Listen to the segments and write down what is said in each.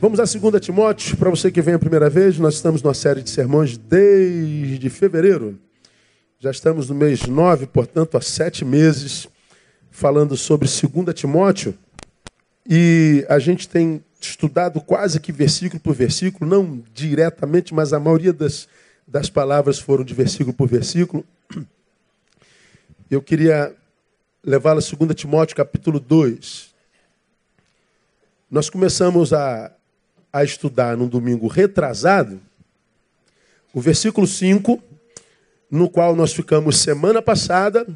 Vamos a 2 Timóteo, para você que vem a primeira vez, nós estamos numa série de sermões desde fevereiro. Já estamos no mês 9, portanto, há sete meses, falando sobre 2 Timóteo. E a gente tem estudado quase que versículo por versículo, não diretamente, mas a maioria das, das palavras foram de versículo por versículo. Eu queria levá-la a 2 Timóteo, capítulo 2. Nós começamos a a estudar no domingo retrasado, o versículo 5, no qual nós ficamos semana passada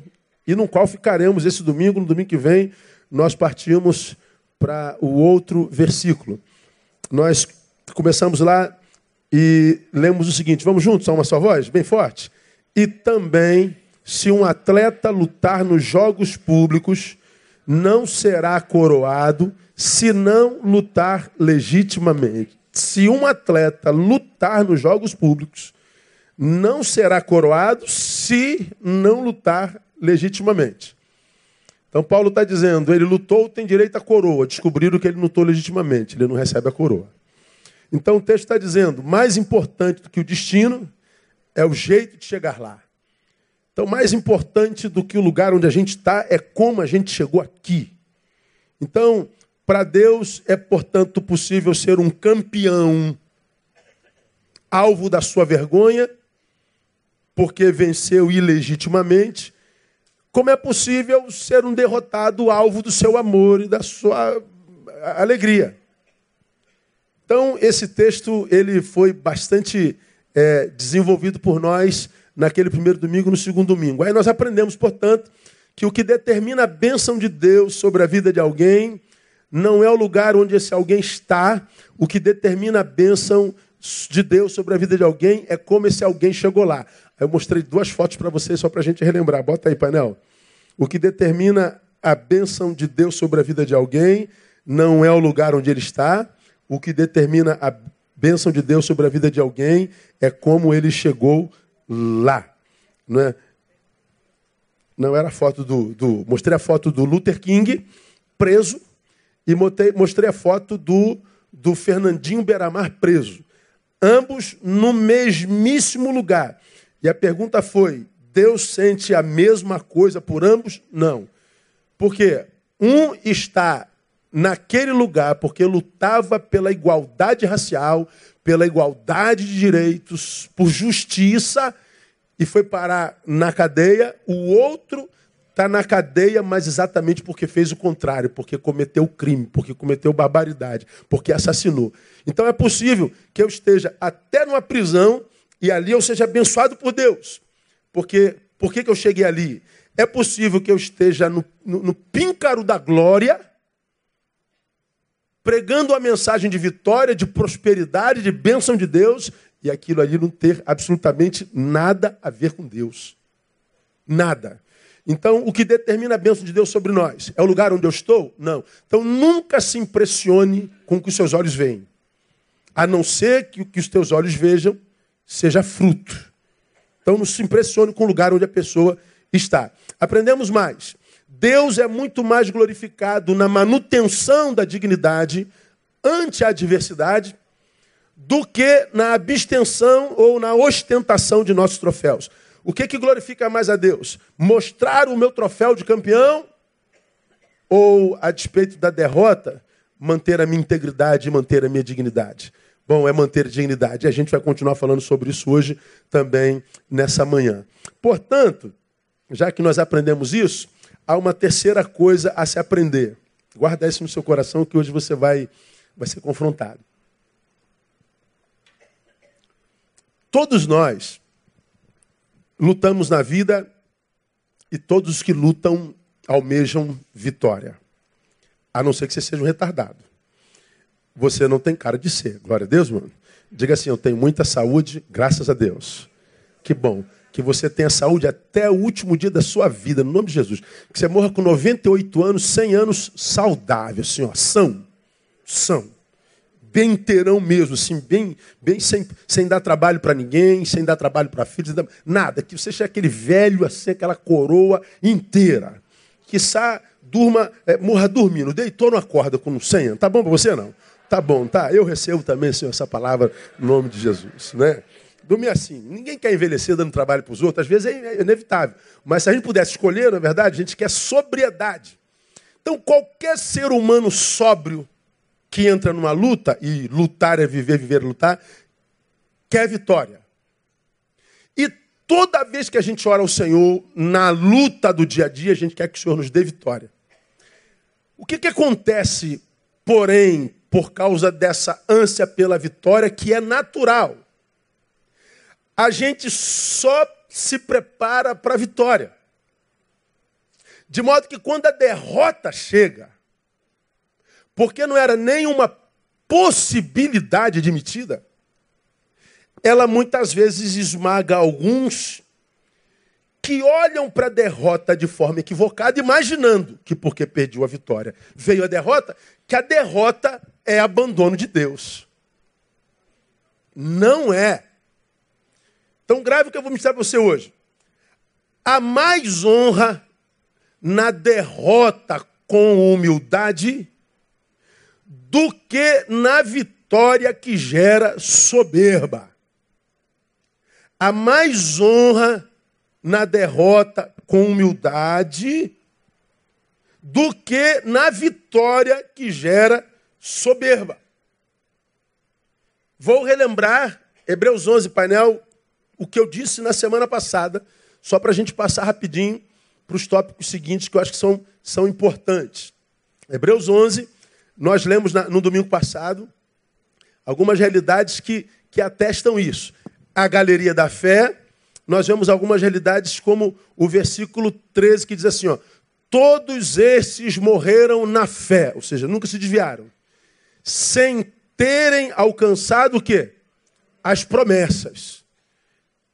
e no qual ficaremos esse domingo, no domingo que vem, nós partimos para o outro versículo. Nós começamos lá e lemos o seguinte: vamos juntos a uma só voz, bem forte. E também, se um atleta lutar nos jogos públicos, não será coroado se não lutar legitimamente. Se um atleta lutar nos jogos públicos, não será coroado se não lutar legitimamente. Então Paulo está dizendo, ele lutou, tem direito à coroa. Descobriram que ele lutou legitimamente, ele não recebe a coroa. Então o texto está dizendo, mais importante do que o destino é o jeito de chegar lá. Então, mais importante do que o lugar onde a gente está é como a gente chegou aqui. Então, para Deus é, portanto, possível ser um campeão, alvo da sua vergonha, porque venceu ilegitimamente, como é possível ser um derrotado, alvo do seu amor e da sua alegria. Então, esse texto ele foi bastante é, desenvolvido por nós naquele primeiro domingo no segundo domingo. Aí nós aprendemos, portanto, que o que determina a bênção de Deus sobre a vida de alguém não é o lugar onde esse alguém está. O que determina a bênção de Deus sobre a vida de alguém é como esse alguém chegou lá. Eu mostrei duas fotos para vocês só para a gente relembrar. Bota aí, painel. O que determina a bênção de Deus sobre a vida de alguém não é o lugar onde ele está. O que determina a bênção de Deus sobre a vida de alguém é como ele chegou lá. Não, é? não era a foto do, do. Mostrei a foto do Luther King preso e mostrei, a foto do, do Fernandinho Beramar preso. Ambos no mesmíssimo lugar. E a pergunta foi: Deus sente a mesma coisa por ambos? Não. Porque um está naquele lugar porque lutava pela igualdade racial, pela igualdade de direitos, por justiça e foi parar na cadeia. O outro está na cadeia, mas exatamente porque fez o contrário, porque cometeu crime, porque cometeu barbaridade, porque assassinou. Então é possível que eu esteja até numa prisão e ali eu seja abençoado por Deus. Porque por que, que eu cheguei ali? É possível que eu esteja no, no, no píncaro da glória, pregando a mensagem de vitória, de prosperidade, de bênção de Deus, e aquilo ali não ter absolutamente nada a ver com Deus. Nada. Então, o que determina a bênção de Deus sobre nós? É o lugar onde eu estou? Não. Então, nunca se impressione com o que os seus olhos veem. A não ser que o que os teus olhos vejam seja fruto. Então, não se impressione com o lugar onde a pessoa está. Aprendemos mais. Deus é muito mais glorificado na manutenção da dignidade ante a adversidade do que na abstenção ou na ostentação de nossos troféus. O que, que glorifica mais a Deus? Mostrar o meu troféu de campeão ou, a despeito da derrota, manter a minha integridade e manter a minha dignidade? Bom, é manter dignidade. E a gente vai continuar falando sobre isso hoje também nessa manhã. Portanto, já que nós aprendemos isso, há uma terceira coisa a se aprender. Guarda isso no seu coração que hoje você vai, vai ser confrontado. Todos nós lutamos na vida e todos os que lutam almejam vitória. A não ser que você seja um retardado. Você não tem cara de ser. Glória a Deus, mano. Diga assim: eu tenho muita saúde, graças a Deus. Que bom. Que você tenha saúde até o último dia da sua vida, no nome de Jesus. Que você morra com 98 anos, 100 anos saudável, assim, ó, são. São bem inteirão mesmo, assim, bem, bem sem, sem dar trabalho para ninguém, sem dar trabalho para filhos, nada. Que você seja aquele velho, assim, aquela coroa inteira. Que sa, durma, é, morra dormindo, deitou, não acorda com 100 anos. Tá bom para você, não? Tá bom, tá? Eu recebo também, Senhor, essa palavra no nome de Jesus, né? Dormir assim. Ninguém quer envelhecer dando trabalho para os outros, às vezes é inevitável. Mas se a gente pudesse escolher, na verdade, a gente quer sobriedade. Então, qualquer ser humano sóbrio que entra numa luta, e lutar é viver, viver é lutar, quer vitória. E toda vez que a gente ora ao Senhor, na luta do dia a dia, a gente quer que o Senhor nos dê vitória. O que, que acontece, porém, por causa dessa ânsia pela vitória, que é natural? A gente só se prepara para a vitória. De modo que quando a derrota chega, porque não era nenhuma possibilidade admitida, ela muitas vezes esmaga alguns que olham para a derrota de forma equivocada, imaginando que porque perdeu a vitória veio a derrota, que a derrota é abandono de Deus. Não é. Então grave que eu vou mostrar para você hoje. Há mais honra na derrota com humildade do que na vitória que gera soberba. Há mais honra na derrota com humildade do que na vitória que gera soberba. Vou relembrar Hebreus 11, painel, o que eu disse na semana passada, só para a gente passar rapidinho para os tópicos seguintes que eu acho que são, são importantes. Hebreus 11, nós lemos na, no domingo passado algumas realidades que, que atestam isso. A galeria da fé, nós vemos algumas realidades como o versículo 13 que diz assim, ó, todos esses morreram na fé, ou seja, nunca se desviaram, sem terem alcançado o quê? As promessas.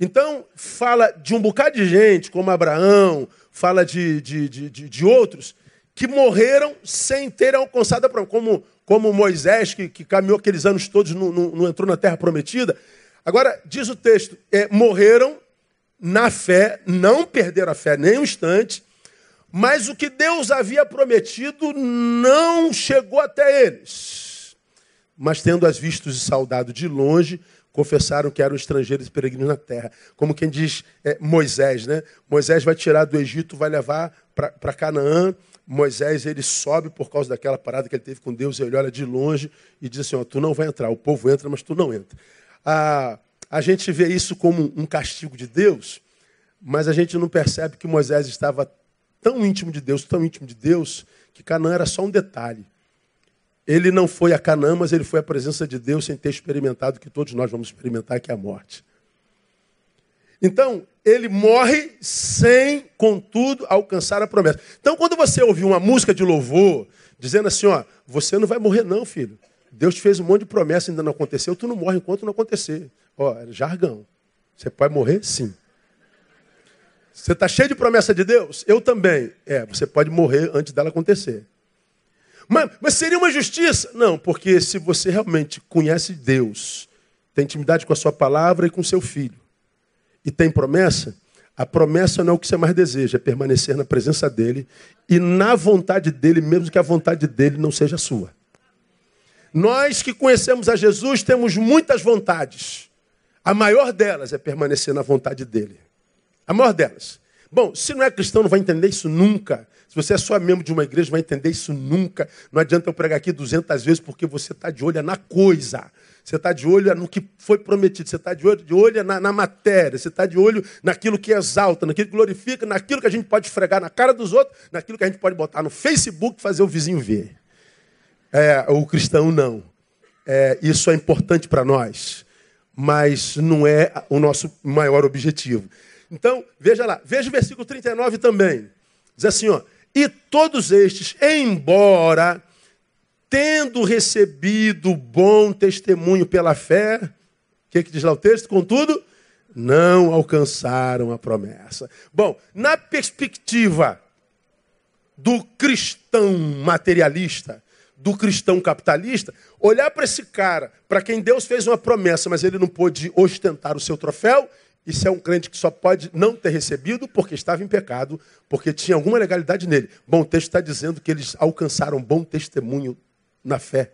Então, fala de um bocado de gente, como Abraão, fala de, de, de, de, outros, que morreram sem terem alcançado a promessa, como, como Moisés, que, que caminhou aqueles anos todos, não, não, não, entrou na terra prometida. Agora, diz o texto, é, morreram na fé, não perderam a fé nem um instante, mas o que Deus havia prometido não chegou até eles. Mas tendo as vistos e saudado de longe, confessaram que eram estrangeiros e peregrinos na terra. Como quem diz é, Moisés, né? Moisés vai tirar do Egito, vai levar para Canaã, Moisés ele sobe por causa daquela parada que ele teve com Deus, ele olha de longe e diz assim: ó, tu não vai entrar, o povo entra, mas tu não entra. A, a gente vê isso como um castigo de Deus, mas a gente não percebe que Moisés estava tão íntimo de Deus, tão íntimo de Deus, que Canaã era só um detalhe. Ele não foi a Canaã, mas ele foi à presença de Deus sem ter experimentado o que todos nós vamos experimentar, que é a morte. Então, ele morre sem, contudo, alcançar a promessa. Então, quando você ouvir uma música de louvor, dizendo assim, ó, você não vai morrer não, filho. Deus te fez um monte de promessa, ainda não aconteceu, tu não morre enquanto não acontecer. Ó, jargão. Você pode morrer? Sim. Você está cheio de promessa de Deus? Eu também. É, você pode morrer antes dela acontecer. Mas, mas seria uma justiça? Não, porque se você realmente conhece Deus, tem intimidade com a sua palavra e com seu filho, e tem promessa, a promessa não é o que você mais deseja, é permanecer na presença dele e na vontade dele, mesmo que a vontade dele não seja sua. Nós que conhecemos a Jesus temos muitas vontades. A maior delas é permanecer na vontade dele. A maior delas. Bom, se não é cristão, não vai entender isso nunca. Se você é só membro de uma igreja, vai entender isso nunca. Não adianta eu pregar aqui 200 vezes, porque você está de olho na coisa. Você está de olho no que foi prometido. Você está de olho, de olho na, na matéria. Você está de olho naquilo que exalta, naquilo que glorifica, naquilo que a gente pode fregar na cara dos outros, naquilo que a gente pode botar no Facebook e fazer o vizinho ver. É, o cristão não. É, isso é importante para nós, mas não é o nosso maior objetivo. Então, veja lá, veja o versículo 39 também. Diz assim, ó, e todos estes, embora tendo recebido bom testemunho pela fé, o que, que diz lá o texto? Contudo, não alcançaram a promessa. Bom, na perspectiva do cristão materialista, do cristão capitalista, olhar para esse cara, para quem Deus fez uma promessa, mas ele não pôde ostentar o seu troféu, isso é um crente que só pode não ter recebido porque estava em pecado, porque tinha alguma legalidade nele. Bom, o texto está dizendo que eles alcançaram bom testemunho na fé.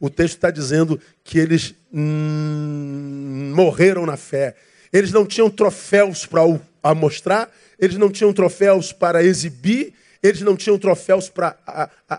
O texto está dizendo que eles hum, morreram na fé. Eles não tinham troféus para mostrar, eles não tinham troféus para exibir, eles não tinham troféus para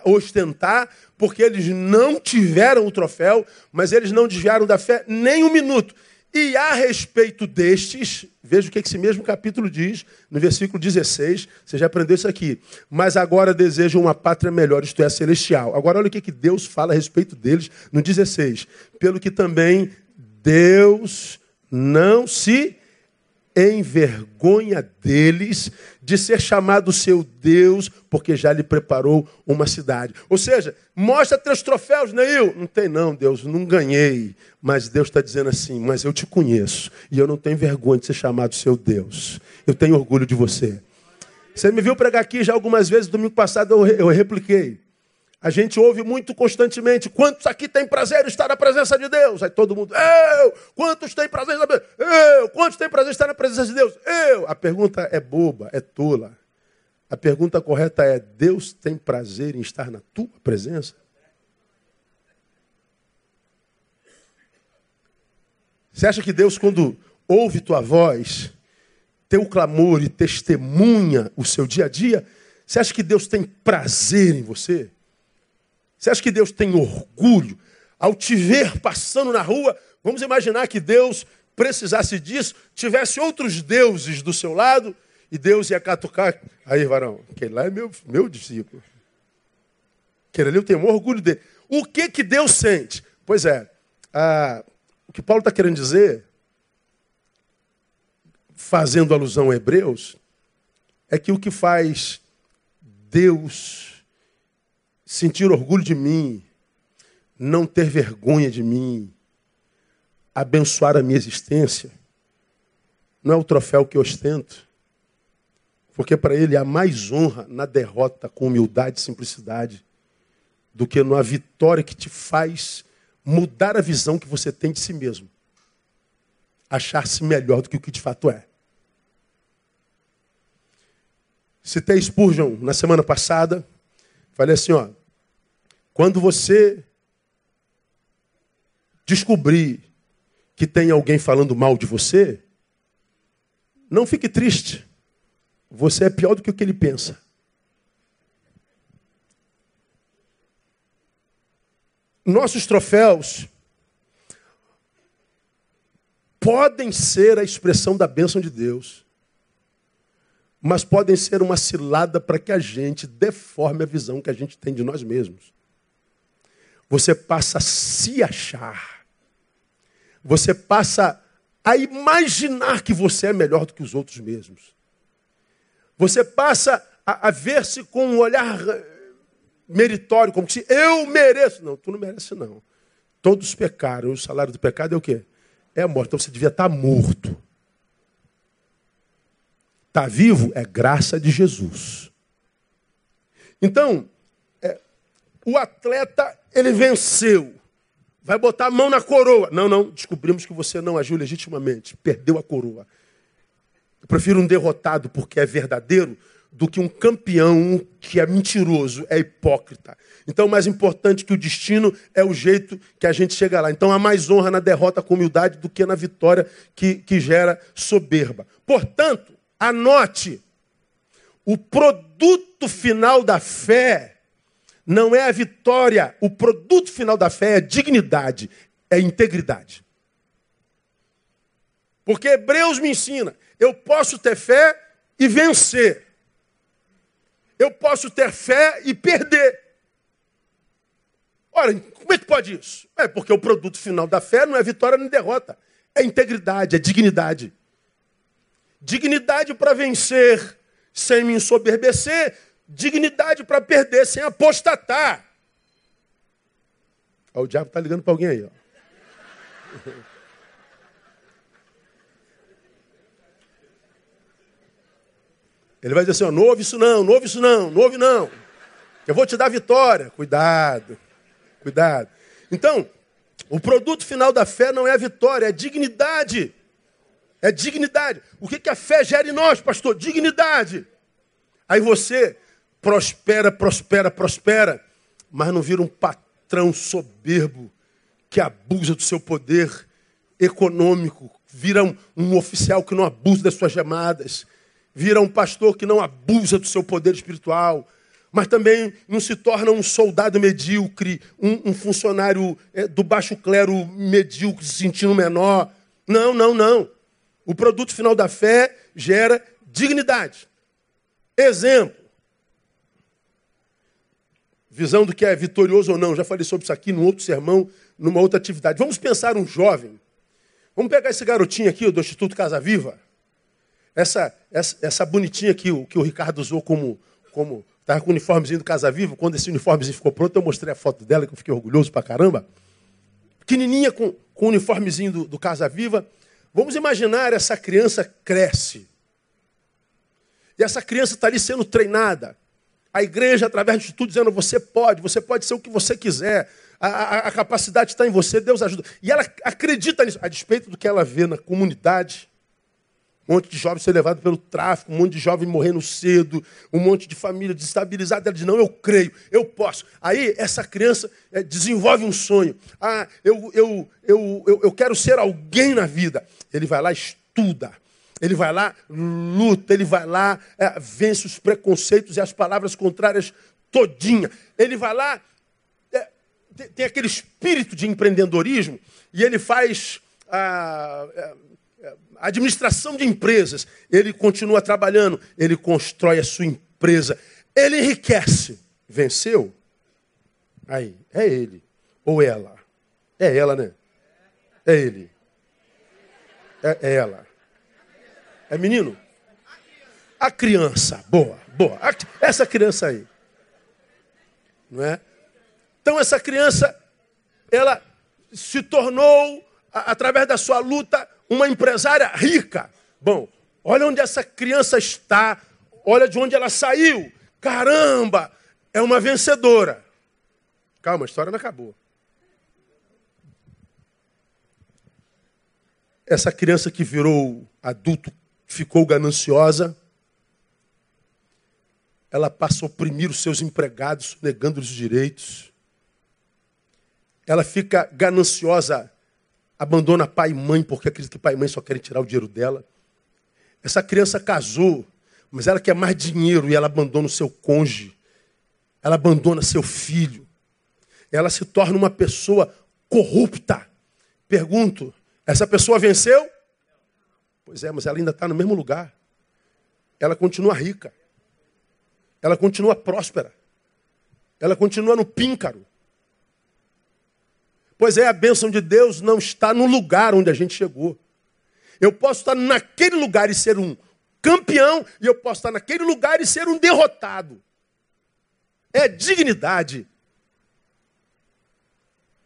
ostentar, porque eles não tiveram o troféu, mas eles não desviaram da fé nem um minuto. E a respeito destes, veja o que esse mesmo capítulo diz, no versículo 16, você já aprendeu isso aqui. Mas agora desejam uma pátria melhor, isto é, celestial. Agora olha o que Deus fala a respeito deles no 16. Pelo que também Deus não se envergonha deles de ser chamado seu Deus, porque já lhe preparou uma cidade. Ou seja, mostra teus troféus, Neil. Não tem não, Deus, não ganhei. Mas Deus está dizendo assim, mas eu te conheço. E eu não tenho vergonha de ser chamado seu Deus. Eu tenho orgulho de você. Você me viu pregar aqui já algumas vezes, domingo passado eu, eu repliquei. A gente ouve muito constantemente: quantos aqui têm prazer em estar na presença de Deus? Aí todo mundo, eu! Quantos têm prazer? Eu! Quantos têm prazer em estar na presença de Deus? Eu! A pergunta é boba, é tola. A pergunta correta é: Deus tem prazer em estar na tua presença? Você acha que Deus, quando ouve tua voz, teu clamor e testemunha o seu dia a dia, você acha que Deus tem prazer em você? Você acha que Deus tem orgulho ao te ver passando na rua? Vamos imaginar que Deus precisasse disso, tivesse outros deuses do seu lado e Deus ia catucar. Aí, varão, aquele lá é meu, meu discípulo. Aquele ali eu tenho orgulho dele. O que que Deus sente? Pois é, a, o que Paulo está querendo dizer, fazendo alusão a Hebreus, é que o que faz Deus sentir orgulho de mim, não ter vergonha de mim, abençoar a minha existência, não é o troféu que eu ostento, porque para ele há mais honra na derrota com humildade e simplicidade do que na vitória que te faz mudar a visão que você tem de si mesmo. Achar-se melhor do que o que de fato é. Citei Spurgeon na semana passada. Falei assim, ó, quando você descobrir que tem alguém falando mal de você, não fique triste. Você é pior do que o que ele pensa. Nossos troféus podem ser a expressão da bênção de Deus mas podem ser uma cilada para que a gente deforme a visão que a gente tem de nós mesmos. Você passa a se achar. Você passa a imaginar que você é melhor do que os outros mesmos. Você passa a, a ver-se com um olhar eh, meritório, como se eu mereço. Não, tu não merece, não. Todos pecaram. O salário do pecado é o quê? É a morte. Então você devia estar morto. Está vivo é graça de Jesus. Então, é, o atleta, ele venceu. Vai botar a mão na coroa. Não, não, descobrimos que você não agiu legitimamente. Perdeu a coroa. Eu prefiro um derrotado porque é verdadeiro do que um campeão que é mentiroso, é hipócrita. Então, mais importante que o destino é o jeito que a gente chega lá. Então, há mais honra na derrota com humildade do que na vitória que, que gera soberba. Portanto, Anote: o produto final da fé não é a vitória, o produto final da fé é dignidade, é integridade. Porque Hebreus me ensina: eu posso ter fé e vencer. Eu posso ter fé e perder. Ora, como é que pode isso? É porque o produto final da fé não é vitória nem derrota, é integridade, é dignidade. Dignidade para vencer sem me ensoberbecer, dignidade para perder sem apostatar. Ó, o diabo está ligando para alguém aí. Ó. Ele vai dizer assim: ó, não ouve isso não, não ouve isso não, não ouve não. Eu vou te dar vitória. Cuidado, cuidado. Então, o produto final da fé não é a vitória, é a dignidade. É dignidade. O que, que a fé gera em nós, pastor? Dignidade. Aí você prospera, prospera, prospera, mas não vira um patrão soberbo que abusa do seu poder econômico, vira um, um oficial que não abusa das suas chamadas, vira um pastor que não abusa do seu poder espiritual, mas também não se torna um soldado medíocre, um, um funcionário é, do baixo clero medíocre, se sentindo menor. Não, não, não. O produto final da fé gera dignidade. Exemplo. Visão do que é vitorioso ou não. Já falei sobre isso aqui num outro sermão, numa outra atividade. Vamos pensar um jovem. Vamos pegar esse garotinho aqui do Instituto Casa Viva. Essa, essa, essa bonitinha aqui, o que o Ricardo usou como. como Estava com o uniformezinho do Casa Viva. Quando esse uniformezinho ficou pronto, eu mostrei a foto dela, que eu fiquei orgulhoso pra caramba. Pequenininha com, com o uniformezinho do, do Casa Viva. Vamos imaginar essa criança cresce. E essa criança está ali sendo treinada. A igreja, através de tudo, dizendo: você pode, você pode ser o que você quiser. A, a, a capacidade está em você, Deus ajuda. E ela acredita nisso, a despeito do que ela vê na comunidade, um monte de jovens ser levado pelo tráfico, um monte de jovem morrendo cedo, um monte de família desestabilizada. Ela diz: Não, eu creio, eu posso. Aí essa criança é, desenvolve um sonho. Ah, eu, eu, eu, eu, eu quero ser alguém na vida. Ele vai lá, estuda. Ele vai lá, luta. Ele vai lá, é, vence os preconceitos e as palavras contrárias todinha. Ele vai lá, é, tem aquele espírito de empreendedorismo e ele faz. Ah, é, administração de empresas. Ele continua trabalhando, ele constrói a sua empresa, ele enriquece. Venceu? Aí, é ele. Ou ela? É ela, né? É ele. É, é ela. É menino? A criança. Boa, boa. Essa criança aí. Não é? Então, essa criança, ela se tornou, através da sua luta, uma empresária rica. Bom, olha onde essa criança está, olha de onde ela saiu. Caramba, é uma vencedora. Calma, a história não acabou. Essa criança que virou adulto, ficou gananciosa, ela passa a oprimir os seus empregados, negando-lhes os direitos. Ela fica gananciosa abandona pai e mãe porque acredita que pai e mãe só querem tirar o dinheiro dela. Essa criança casou, mas ela quer mais dinheiro e ela abandona o seu cônjuge. Ela abandona seu filho. Ela se torna uma pessoa corrupta. Pergunto, essa pessoa venceu? Pois é, mas ela ainda está no mesmo lugar. Ela continua rica. Ela continua próspera. Ela continua no píncaro. Pois é, a bênção de Deus não está no lugar onde a gente chegou. Eu posso estar naquele lugar e ser um campeão, e eu posso estar naquele lugar e ser um derrotado. É dignidade.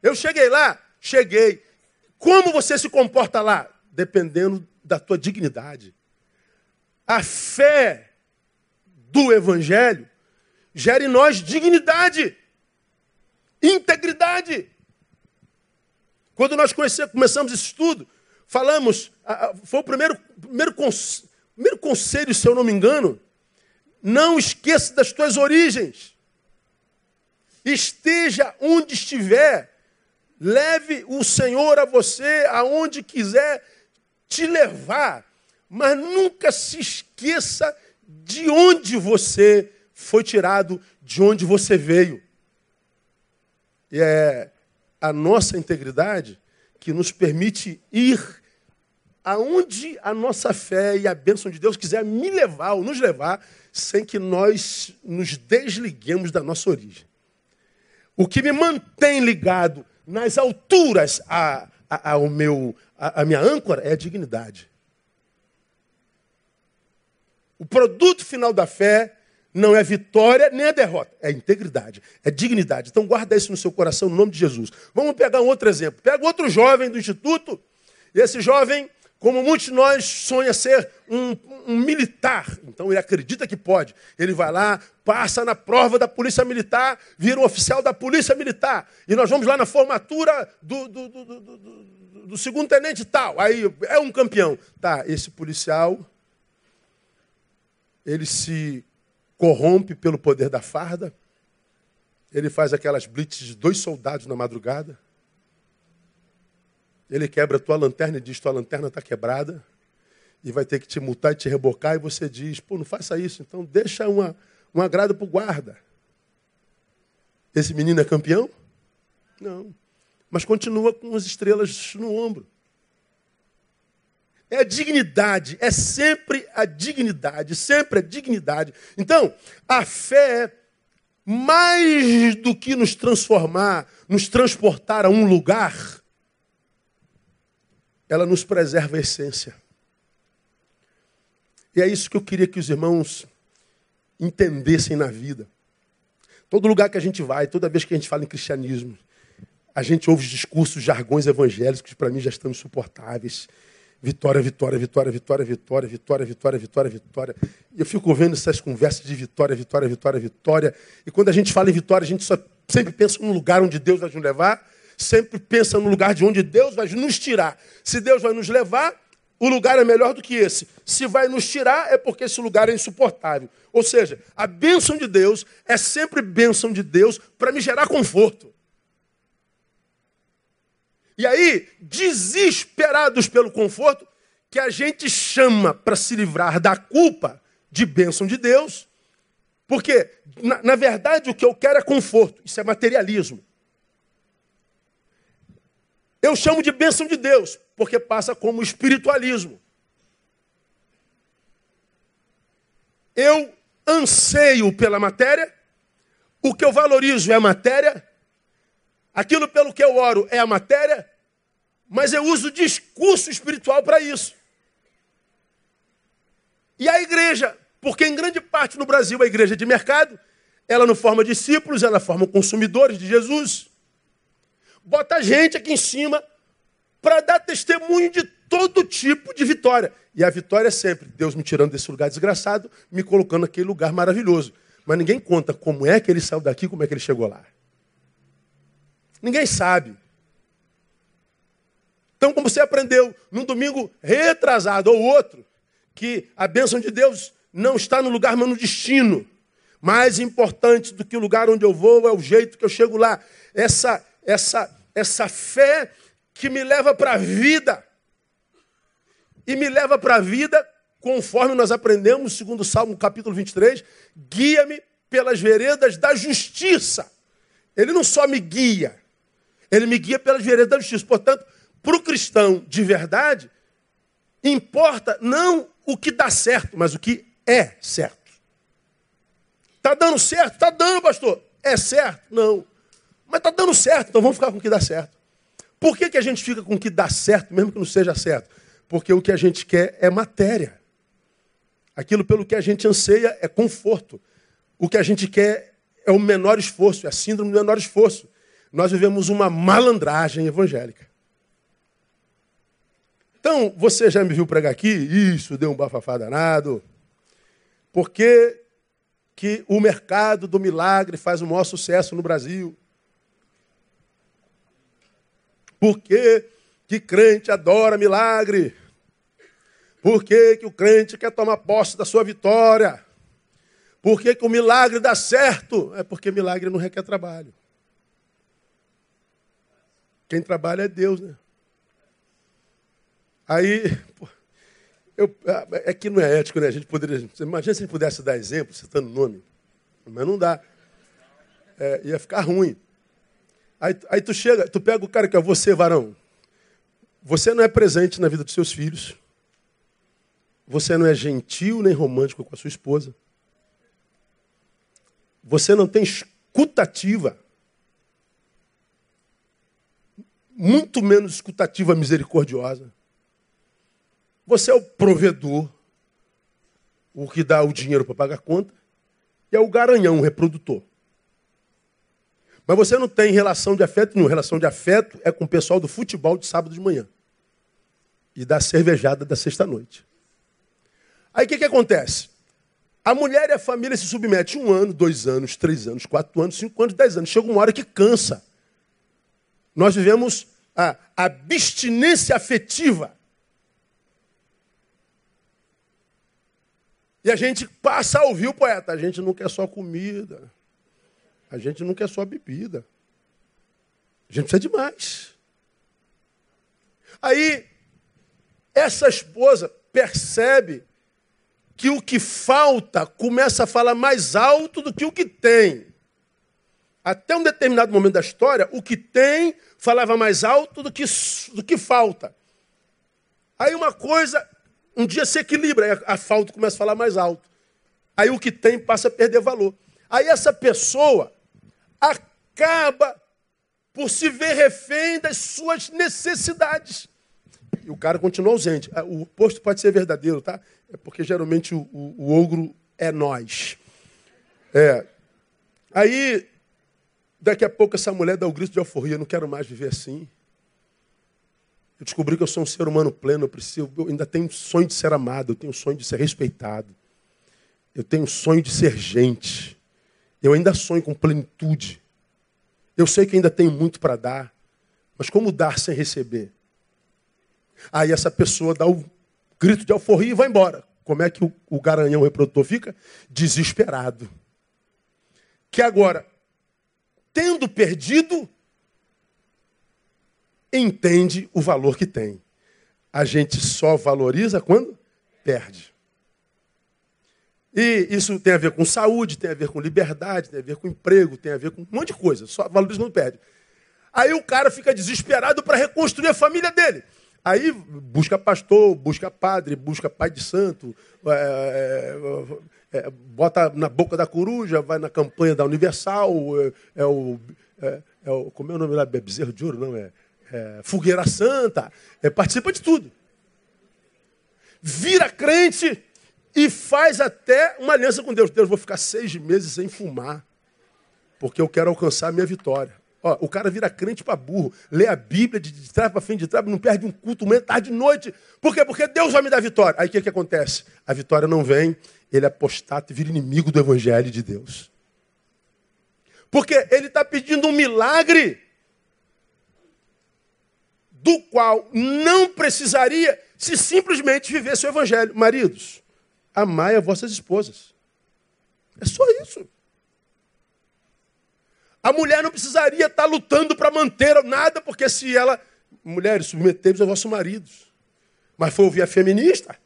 Eu cheguei lá, cheguei. Como você se comporta lá? Dependendo da tua dignidade. A fé do Evangelho gera em nós dignidade, integridade. Quando nós começamos esse estudo, falamos, foi o primeiro, primeiro, primeiro conselho, se eu não me engano, não esqueça das tuas origens. Esteja onde estiver, leve o Senhor a você aonde quiser te levar, mas nunca se esqueça de onde você foi tirado, de onde você veio. E é a nossa integridade que nos permite ir aonde a nossa fé e a bênção de Deus quiser me levar ou nos levar, sem que nós nos desliguemos da nossa origem. O que me mantém ligado nas alturas a, a, ao meu, a, a minha âncora é a dignidade. O produto final da fé não é vitória nem é derrota, é integridade, é dignidade. Então guarda isso no seu coração, no nome de Jesus. Vamos pegar um outro exemplo. Pega outro jovem do instituto, esse jovem, como muitos de nós, sonha ser um, um militar. Então ele acredita que pode. Ele vai lá, passa na prova da polícia militar, vira um oficial da polícia militar. E nós vamos lá na formatura do, do, do, do, do segundo tenente tal. Aí é um campeão. Tá, esse policial, ele se corrompe pelo poder da farda, Ele faz aquelas blitz de dois soldados na madrugada. Ele quebra a tua lanterna e diz: tua lanterna está quebrada. E vai ter que te multar e te rebocar. E você diz: pô, não faça isso. Então deixa uma, um agrado para o guarda. Esse menino é campeão? Não. Mas continua com as estrelas no ombro. É a dignidade, é sempre a dignidade, sempre a dignidade. Então, a fé, mais do que nos transformar, nos transportar a um lugar, ela nos preserva a essência. E é isso que eu queria que os irmãos entendessem na vida. Todo lugar que a gente vai, toda vez que a gente fala em cristianismo, a gente ouve os discursos, jargões evangélicos que para mim já estão insuportáveis. Vitória, vitória, vitória, vitória, vitória, vitória, vitória, vitória, vitória. E eu fico vendo essas conversas de vitória, vitória, vitória, vitória. E quando a gente fala em vitória, a gente só sempre pensa no lugar onde Deus vai nos levar, sempre pensa no lugar de onde Deus vai nos tirar. Se Deus vai nos levar, o lugar é melhor do que esse. Se vai nos tirar, é porque esse lugar é insuportável. Ou seja, a bênção de Deus é sempre bênção de Deus para me gerar conforto. E aí, desesperados pelo conforto, que a gente chama para se livrar da culpa de bênção de Deus, porque, na, na, verdade, o que eu quero é conforto, isso é materialismo. Eu chamo de bênção de Deus, porque passa como espiritualismo. Eu anseio pela matéria, o que eu valorizo é a matéria, Aquilo pelo que eu oro é a matéria, mas eu uso discurso espiritual para isso. E a igreja, porque em grande parte no Brasil a igreja é de mercado, ela não forma discípulos, ela forma consumidores de Jesus. Bota gente aqui em cima para dar testemunho de todo tipo de vitória. E a vitória é sempre Deus me tirando desse lugar desgraçado, me colocando naquele lugar maravilhoso. Mas ninguém conta como é que ele saiu daqui, como é que ele chegou lá. Ninguém sabe. Então, como você aprendeu num domingo retrasado ou outro, que a bênção de Deus não está no lugar, mas no destino. Mais importante do que o lugar onde eu vou é o jeito que eu chego lá. Essa, essa, essa fé que me leva para a vida. E me leva para a vida, conforme nós aprendemos, segundo o Salmo capítulo 23, guia-me pelas veredas da justiça. Ele não só me guia, ele me guia pelas veredas da justiça. Portanto, para o cristão de verdade, importa não o que dá certo, mas o que é certo. Está dando certo? Está dando, pastor. É certo? Não. Mas está dando certo, então vamos ficar com o que dá certo. Por que, que a gente fica com o que dá certo, mesmo que não seja certo? Porque o que a gente quer é matéria. Aquilo pelo que a gente anseia é conforto. O que a gente quer é o menor esforço, é a síndrome do menor esforço nós vivemos uma malandragem evangélica. Então, você já me viu pregar aqui? Isso, deu um bafafá danado. Por que, que o mercado do milagre faz o maior sucesso no Brasil? Por que, que crente adora milagre? Por que, que o crente quer tomar posse da sua vitória? Por que, que o milagre dá certo? É porque milagre não requer trabalho. Quem trabalha é Deus, né? Aí, eu, é que não é ético, né? A gente poderia. Imagina se a gente pudesse dar exemplo, citando nome. Mas não dá. É, ia ficar ruim. Aí, aí tu chega, tu pega o cara que é você, varão. Você não é presente na vida dos seus filhos. Você não é gentil nem romântico com a sua esposa. Você não tem escutativa muito menos escutativa misericordiosa. Você é o provedor, o que dá o dinheiro para pagar a conta, e é o garanhão, o reprodutor. Mas você não tem relação de afeto nenhuma. Relação de afeto é com o pessoal do futebol de sábado de manhã. E da cervejada da sexta-noite. Aí o que, que acontece? A mulher e a família se submetem um ano, dois anos, três anos, quatro anos, cinco anos, dez anos. Chega uma hora que cansa. Nós vivemos a abstinência afetiva. E a gente passa a ouvir o poeta. A gente não quer só comida. A gente não quer só bebida. A gente precisa de mais. Aí, essa esposa percebe que o que falta começa a falar mais alto do que o que tem. Até um determinado momento da história, o que tem falava mais alto do que, do que falta. Aí uma coisa, um dia se equilibra, a falta começa a falar mais alto. Aí o que tem passa a perder valor. Aí essa pessoa acaba por se ver refém das suas necessidades. E o cara continua ausente. Ah, o posto pode ser verdadeiro, tá? É porque geralmente o, o, o ogro é nós. É. Aí, daqui a pouco, essa mulher dá o grito de alforria: não quero mais viver assim. Eu descobri que eu sou um ser humano pleno, eu, preciso, eu ainda tenho sonho de ser amado, eu tenho sonho de ser respeitado. Eu tenho sonho de ser gente. Eu ainda sonho com plenitude. Eu sei que ainda tenho muito para dar. Mas como dar sem receber? Aí essa pessoa dá o grito de alforria e vai embora. Como é que o garanhão reprodutor fica? Desesperado. Que agora, tendo perdido, entende o valor que tem. A gente só valoriza quando perde. E isso tem a ver com saúde, tem a ver com liberdade, tem a ver com emprego, tem a ver com um monte de coisa. Só valoriza quando perde. Aí o cara fica desesperado para reconstruir a família dele. Aí busca pastor, busca padre, busca pai de santo, é, é, é, bota na boca da coruja, vai na campanha da Universal, é, é o, é, é, o. Como é o nome lá? Bezerro de ouro, não é? Fogueira Santa. participa de tudo. Vira crente e faz até uma aliança com Deus. Deus, vou ficar seis meses sem fumar, porque eu quero alcançar a minha vitória. Ó, o cara vira crente para burro, lê a Bíblia de, de trás para frente, de trás, não perde um culto, manhã, tarde, noite. Por quê? Porque Deus vai me dar vitória. Aí o que, que acontece? A vitória não vem, ele apostata e vira inimigo do Evangelho de Deus. Porque ele está pedindo um milagre do qual não precisaria se simplesmente vivesse o Evangelho. Maridos, amai as vossas esposas. É só isso. A mulher não precisaria estar lutando para manter nada, porque se ela. Mulheres, submetemos aos vossos maridos. Mas foi ouvir a feminista.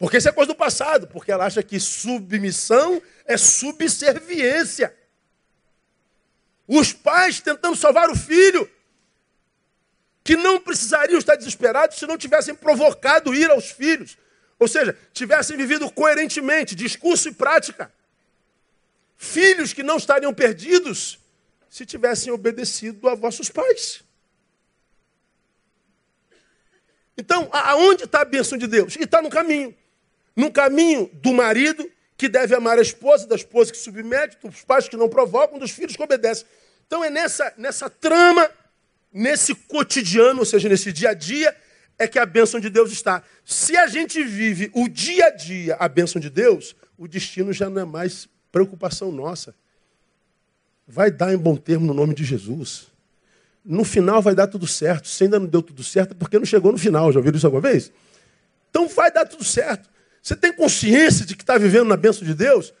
Porque isso é coisa do passado, porque ela acha que submissão é subserviência. Os pais tentando salvar o filho, que não precisariam estar desesperados se não tivessem provocado ir aos filhos. Ou seja, tivessem vivido coerentemente, discurso e prática filhos que não estariam perdidos se tivessem obedecido a vossos pais. Então, aonde está a bênção de Deus? E está no caminho. No caminho do marido que deve amar a esposa, da esposa que submete, dos pais que não provocam, dos filhos que obedecem. Então é nessa, nessa trama, nesse cotidiano, ou seja, nesse dia a dia, é que a bênção de Deus está. Se a gente vive o dia a dia a bênção de Deus, o destino já não é mais preocupação nossa. Vai dar em bom termo no nome de Jesus. No final vai dar tudo certo. Se ainda não deu tudo certo, é porque não chegou no final. Já ouviram isso alguma vez? Então vai dar tudo certo. Você tem consciência de que está vivendo na bênção de Deus?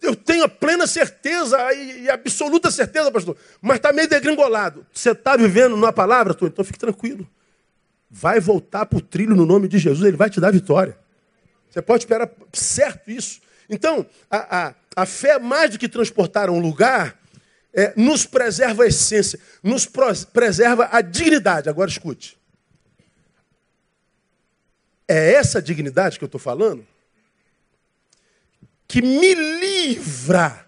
Eu tenho a plena certeza e absoluta certeza, pastor. Mas está meio degringolado. Você está vivendo na palavra, então fique tranquilo. Vai voltar para o trilho no nome de Jesus, ele vai te dar vitória. Você pode esperar certo isso. Então, a, a, a fé, mais do que transportar um lugar, é, nos preserva a essência, nos preserva a dignidade. Agora escute. É essa dignidade que eu estou falando que me livra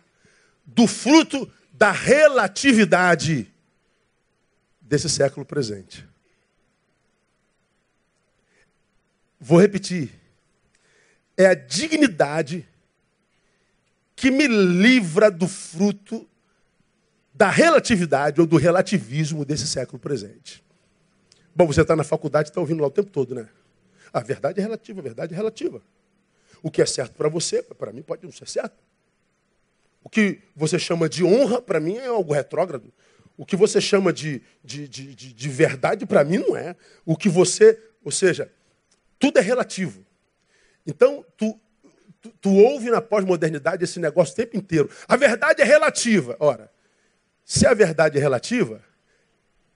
do fruto da relatividade desse século presente. Vou repetir. É a dignidade que me livra do fruto da relatividade ou do relativismo desse século presente. Bom, você está na faculdade e está ouvindo lá o tempo todo, né? A verdade é relativa, a verdade é relativa. O que é certo para você, para mim pode não ser certo. O que você chama de honra, para mim é algo retrógrado. O que você chama de, de, de, de, de verdade, para mim não é. O que você, ou seja, tudo é relativo. Então, tu Tu, tu ouve na pós-modernidade esse negócio o tempo inteiro. A verdade é relativa. Ora, se a verdade é relativa,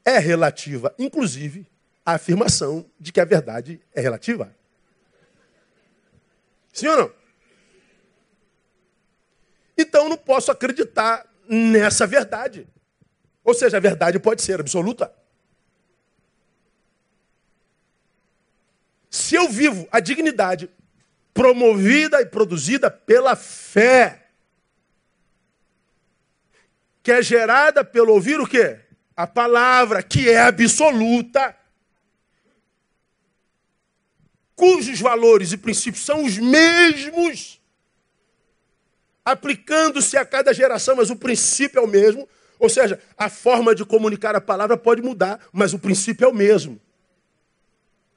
é relativa, inclusive, a afirmação de que a verdade é relativa. Sim ou não? Então não posso acreditar nessa verdade. Ou seja, a verdade pode ser absoluta. Se eu vivo a dignidade promovida e produzida pela fé, que é gerada pelo ouvir o quê? A palavra, que é absoluta, cujos valores e princípios são os mesmos, aplicando-se a cada geração, mas o princípio é o mesmo. Ou seja, a forma de comunicar a palavra pode mudar, mas o princípio é o mesmo.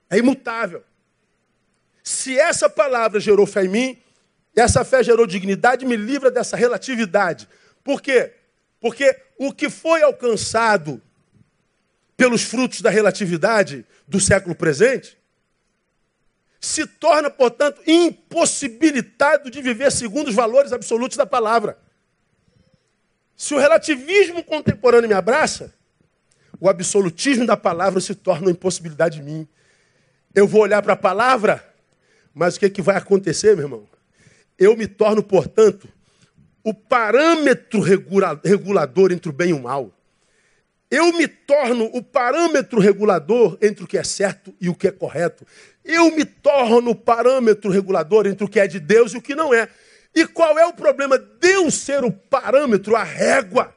É imutável. Se essa palavra gerou fé em mim, essa fé gerou dignidade, me livra dessa relatividade. Por quê? Porque o que foi alcançado pelos frutos da relatividade do século presente se torna, portanto, impossibilitado de viver segundo os valores absolutos da palavra. Se o relativismo contemporâneo me abraça, o absolutismo da palavra se torna uma impossibilidade de mim. Eu vou olhar para a palavra mas o que, é que vai acontecer, meu irmão? Eu me torno, portanto, o parâmetro regulador entre o bem e o mal. Eu me torno o parâmetro regulador entre o que é certo e o que é correto. Eu me torno o parâmetro regulador entre o que é de Deus e o que não é. E qual é o problema de eu ser o parâmetro, a régua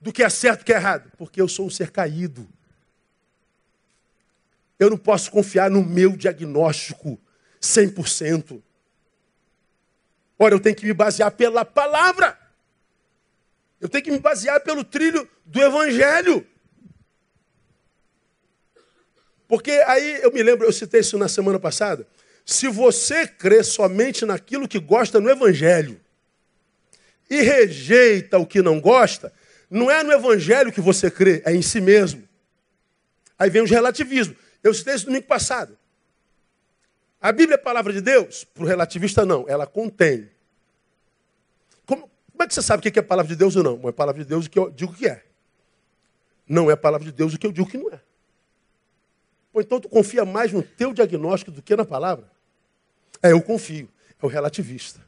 do que é certo e o que é errado? Porque eu sou um ser caído. Eu não posso confiar no meu diagnóstico. 100%. Ora, eu tenho que me basear pela palavra. Eu tenho que me basear pelo trilho do evangelho. Porque aí eu me lembro, eu citei isso na semana passada. Se você crê somente naquilo que gosta no evangelho e rejeita o que não gosta, não é no evangelho que você crê, é em si mesmo. Aí vem os relativismos. Eu citei isso domingo passado. A Bíblia é a palavra de Deus? Para o relativista, não. Ela contém. Como, como, é que você sabe o que é a palavra de Deus ou não? É a palavra de Deus o que eu digo que é. Não é a palavra de Deus o que eu digo que não é. Ou então tu confia mais no teu diagnóstico do que na palavra? É, eu confio. É o relativista.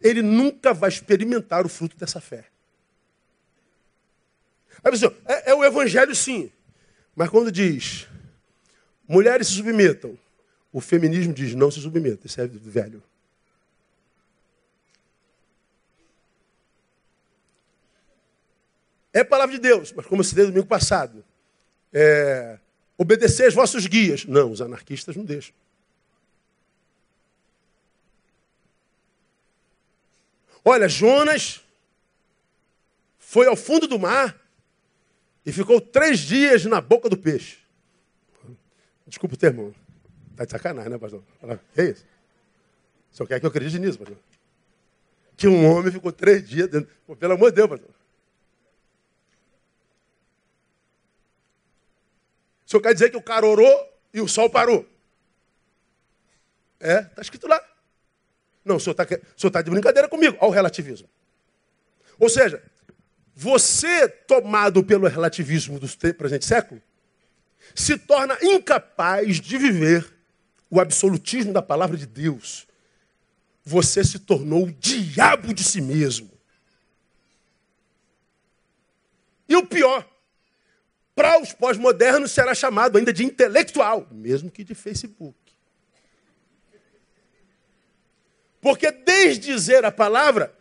Ele nunca vai experimentar o fruto dessa fé. Aí você, é, é o evangelho sim. Mas quando diz, mulheres se submetam, o feminismo diz: não se submeta, isso é velho. É palavra de Deus, mas como eu citei domingo passado, é, obedecer aos vossos guias. Não, os anarquistas não deixam. Olha, Jonas foi ao fundo do mar e ficou três dias na boca do peixe. Desculpa o termo. Está de sacanagem, né, pastor? Que isso? Só quer que eu acredite nisso, pastor. Que um homem ficou três dias dentro. Pô, pelo amor de Deus, pastor. Senhor quer dizer que o cara orou e o sol parou? É, está escrito lá. Não, o senhor está tá de brincadeira comigo. Olha o relativismo. Ou seja, você tomado pelo relativismo do presente século, se torna incapaz de viver o absolutismo da palavra de Deus, você se tornou o diabo de si mesmo. E o pior, para os pós-modernos será chamado ainda de intelectual, mesmo que de Facebook. Porque desde dizer a palavra,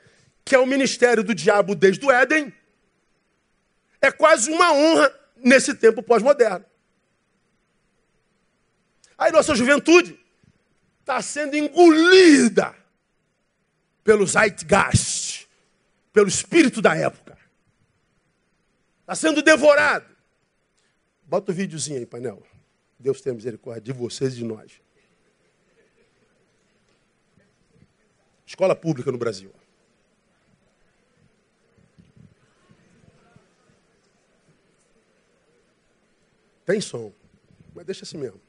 que é o ministério do diabo desde o Éden, é quase uma honra nesse tempo pós-moderno. Aí nossa juventude está sendo engolida pelo zeitgeist, pelo espírito da época. Está sendo devorado. Bota o videozinho aí, painel. Deus tenha misericórdia de vocês e de nós. Escola pública no Brasil. Tem som, mas deixa assim mesmo.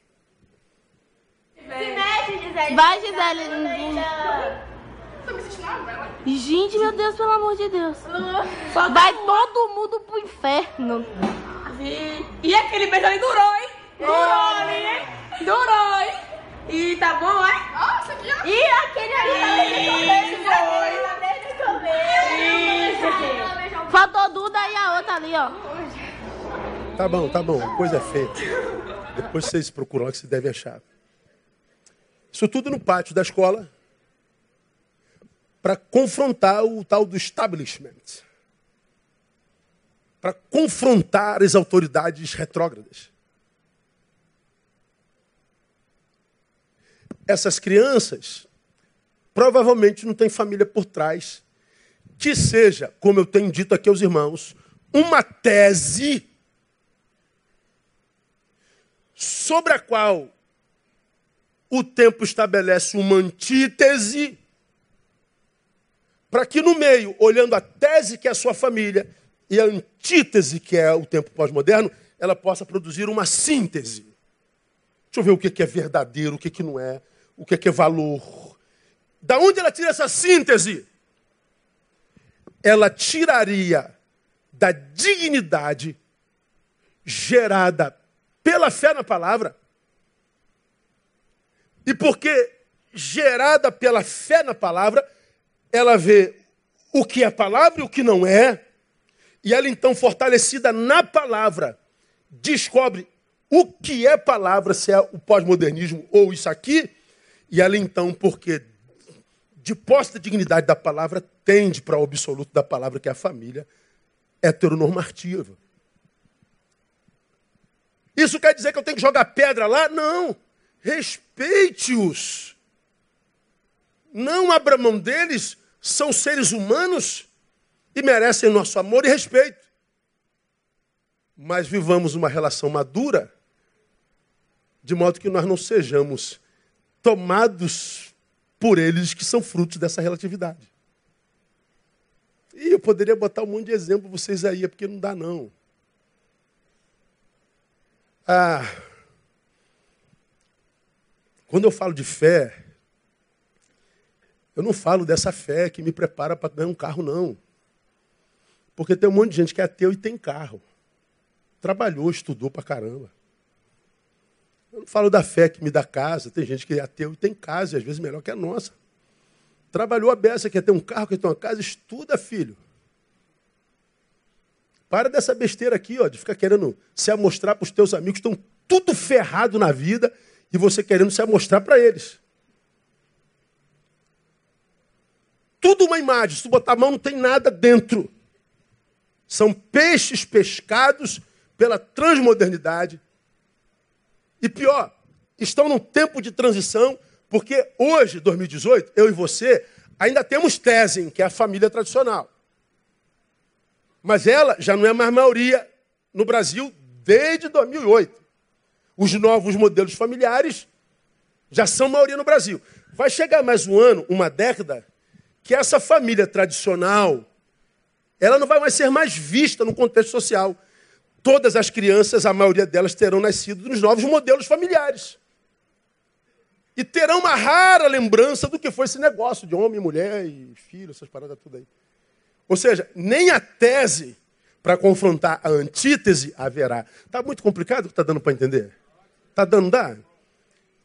Se mexe, Gisele. Vai, Gisele. Gente, meu Deus, pelo amor de Deus. Vai todo mundo pro inferno. E aquele beijo ali durou, hein? Durou ali, hein? Durou, hein? E tá bom, hein? Nossa, aqui, ó. E aquele ali tá desde o começo. Faltou Duda e a outra ali, ó. Tá bom, tá bom. Coisa é feia. Depois vocês procuram o que vocês devem achar. Isso tudo no pátio da escola para confrontar o tal do establishment. Para confrontar as autoridades retrógradas. Essas crianças provavelmente não têm família por trás que seja, como eu tenho dito aqui aos irmãos, uma tese sobre a qual o tempo estabelece uma antítese, para que no meio, olhando a tese que é a sua família e a antítese que é o tempo pós-moderno, ela possa produzir uma síntese. Deixa eu ver o que é verdadeiro, o que não é, o que é valor. Da onde ela tira essa síntese? Ela tiraria da dignidade gerada pela fé na palavra. E porque gerada pela fé na palavra, ela vê o que é palavra e o que não é, e ela então fortalecida na palavra, descobre o que é palavra, se é o pós-modernismo ou isso aqui, e ela então, porque de posse da dignidade da palavra, tende para o absoluto da palavra, que é a família heteronormativa. Isso quer dizer que eu tenho que jogar pedra lá? Não. Respeite-os. Não abra mão deles, são seres humanos e merecem nosso amor e respeito. Mas vivamos uma relação madura, de modo que nós não sejamos tomados por eles que são frutos dessa relatividade. E eu poderia botar um monte de exemplo para vocês aí, é porque não dá não. Ah, quando eu falo de fé, eu não falo dessa fé que me prepara para ganhar um carro, não. Porque tem um monte de gente que é ateu e tem carro. Trabalhou, estudou para caramba. Eu não falo da fé que me dá casa. Tem gente que é ateu e tem casa, e às vezes melhor que a nossa. Trabalhou a beça, quer ter um carro, quer ter uma casa, estuda, filho. Para dessa besteira aqui, ó, de ficar querendo se amostrar para os teus amigos que estão tudo ferrado na vida e você querendo se amostrar para eles. Tudo uma imagem. Se tu botar a mão, não tem nada dentro. São peixes pescados pela transmodernidade. E pior, estão num tempo de transição, porque hoje, 2018, eu e você, ainda temos tese, que é a família tradicional. Mas ela já não é mais maioria no Brasil desde 2008. Os novos modelos familiares já são maioria no Brasil. Vai chegar mais um ano, uma década, que essa família tradicional, ela não vai mais ser mais vista no contexto social. Todas as crianças, a maioria delas, terão nascido nos novos modelos familiares. E terão uma rara lembrança do que foi esse negócio de homem, mulher e filho, essas paradas tudo aí. Ou seja, nem a tese para confrontar a antítese haverá. Está muito complicado o que está dando para entender? Está dando, dá?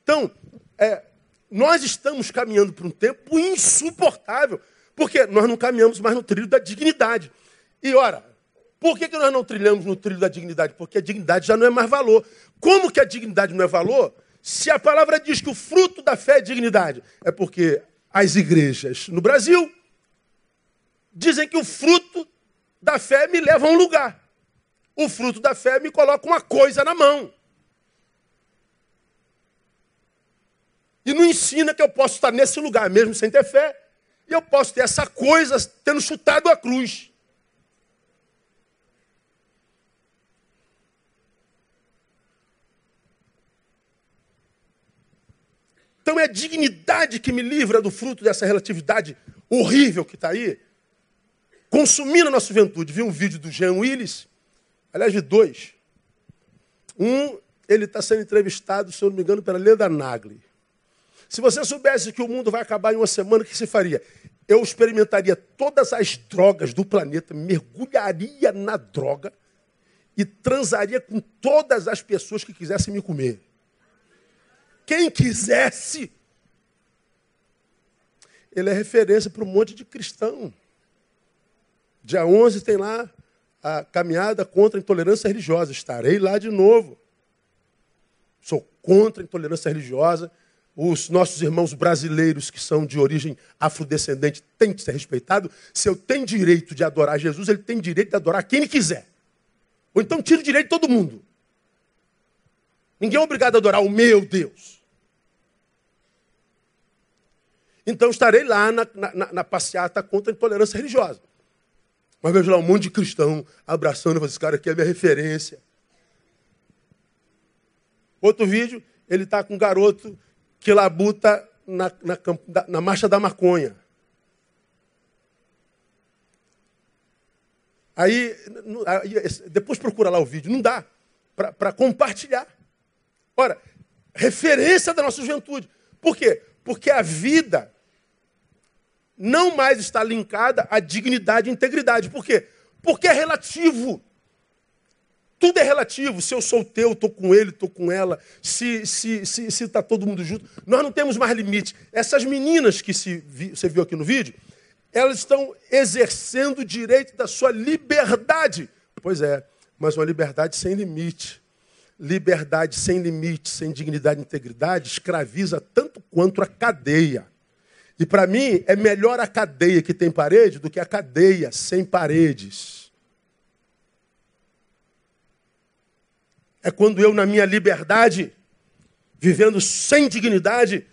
Então, é, nós estamos caminhando para um tempo insuportável, porque nós não caminhamos mais no trilho da dignidade. E ora, por que, que nós não trilhamos no trilho da dignidade? Porque a dignidade já não é mais valor. Como que a dignidade não é valor? Se a palavra diz que o fruto da fé é dignidade, é porque as igrejas no Brasil dizem que o fruto da fé me leva a um lugar. O fruto da fé me coloca uma coisa na mão. E não ensina que eu posso estar nesse lugar mesmo sem ter fé. E eu posso ter essa coisa tendo chutado a cruz. Então é a dignidade que me livra do fruto dessa relatividade horrível que está aí consumindo a nossa juventude. Vi um vídeo do Jean Willis, aliás, vi dois. Um, ele está sendo entrevistado, se eu não me engano, pela Leda Nagli. Se você soubesse que o mundo vai acabar em uma semana, o que você faria? Eu experimentaria todas as drogas do planeta, mergulharia na droga e transaria com todas as pessoas que quisessem me comer. Quem quisesse. Ele é referência para um monte de cristão. Dia 11 tem lá a caminhada contra a intolerância religiosa. Estarei lá de novo. Sou contra a intolerância religiosa. Os nossos irmãos brasileiros que são de origem afrodescendente têm que ser respeitados. Se eu tenho direito de adorar Jesus, ele tem direito de adorar quem ele quiser. Ou então tira o direito de todo mundo. Ninguém é obrigado a adorar o meu Deus. Então estarei lá na, na, na passeata contra a intolerância religiosa. Mas vejo lá um monte de cristão abraçando, esse cara aqui é minha referência. Outro vídeo, ele está com um garoto que labuta na, na, na marcha da maconha. Aí, depois procura lá o vídeo, não dá para compartilhar. Ora, referência da nossa juventude. Por quê? Porque a vida não mais está linkada à dignidade e integridade. Por quê? Porque é relativo. Tudo é relativo. Se eu sou teu, estou com ele, estou com ela. Se está se, se, tá todo mundo junto. Nós não temos mais limite. Essas meninas que se, você viu aqui no vídeo, elas estão exercendo o direito da sua liberdade. Pois é, mas uma liberdade sem limite. Liberdade sem limite, sem dignidade e integridade, escraviza tanto quanto a cadeia. E para mim é melhor a cadeia que tem parede do que a cadeia sem paredes. É quando eu, na minha liberdade, vivendo sem dignidade,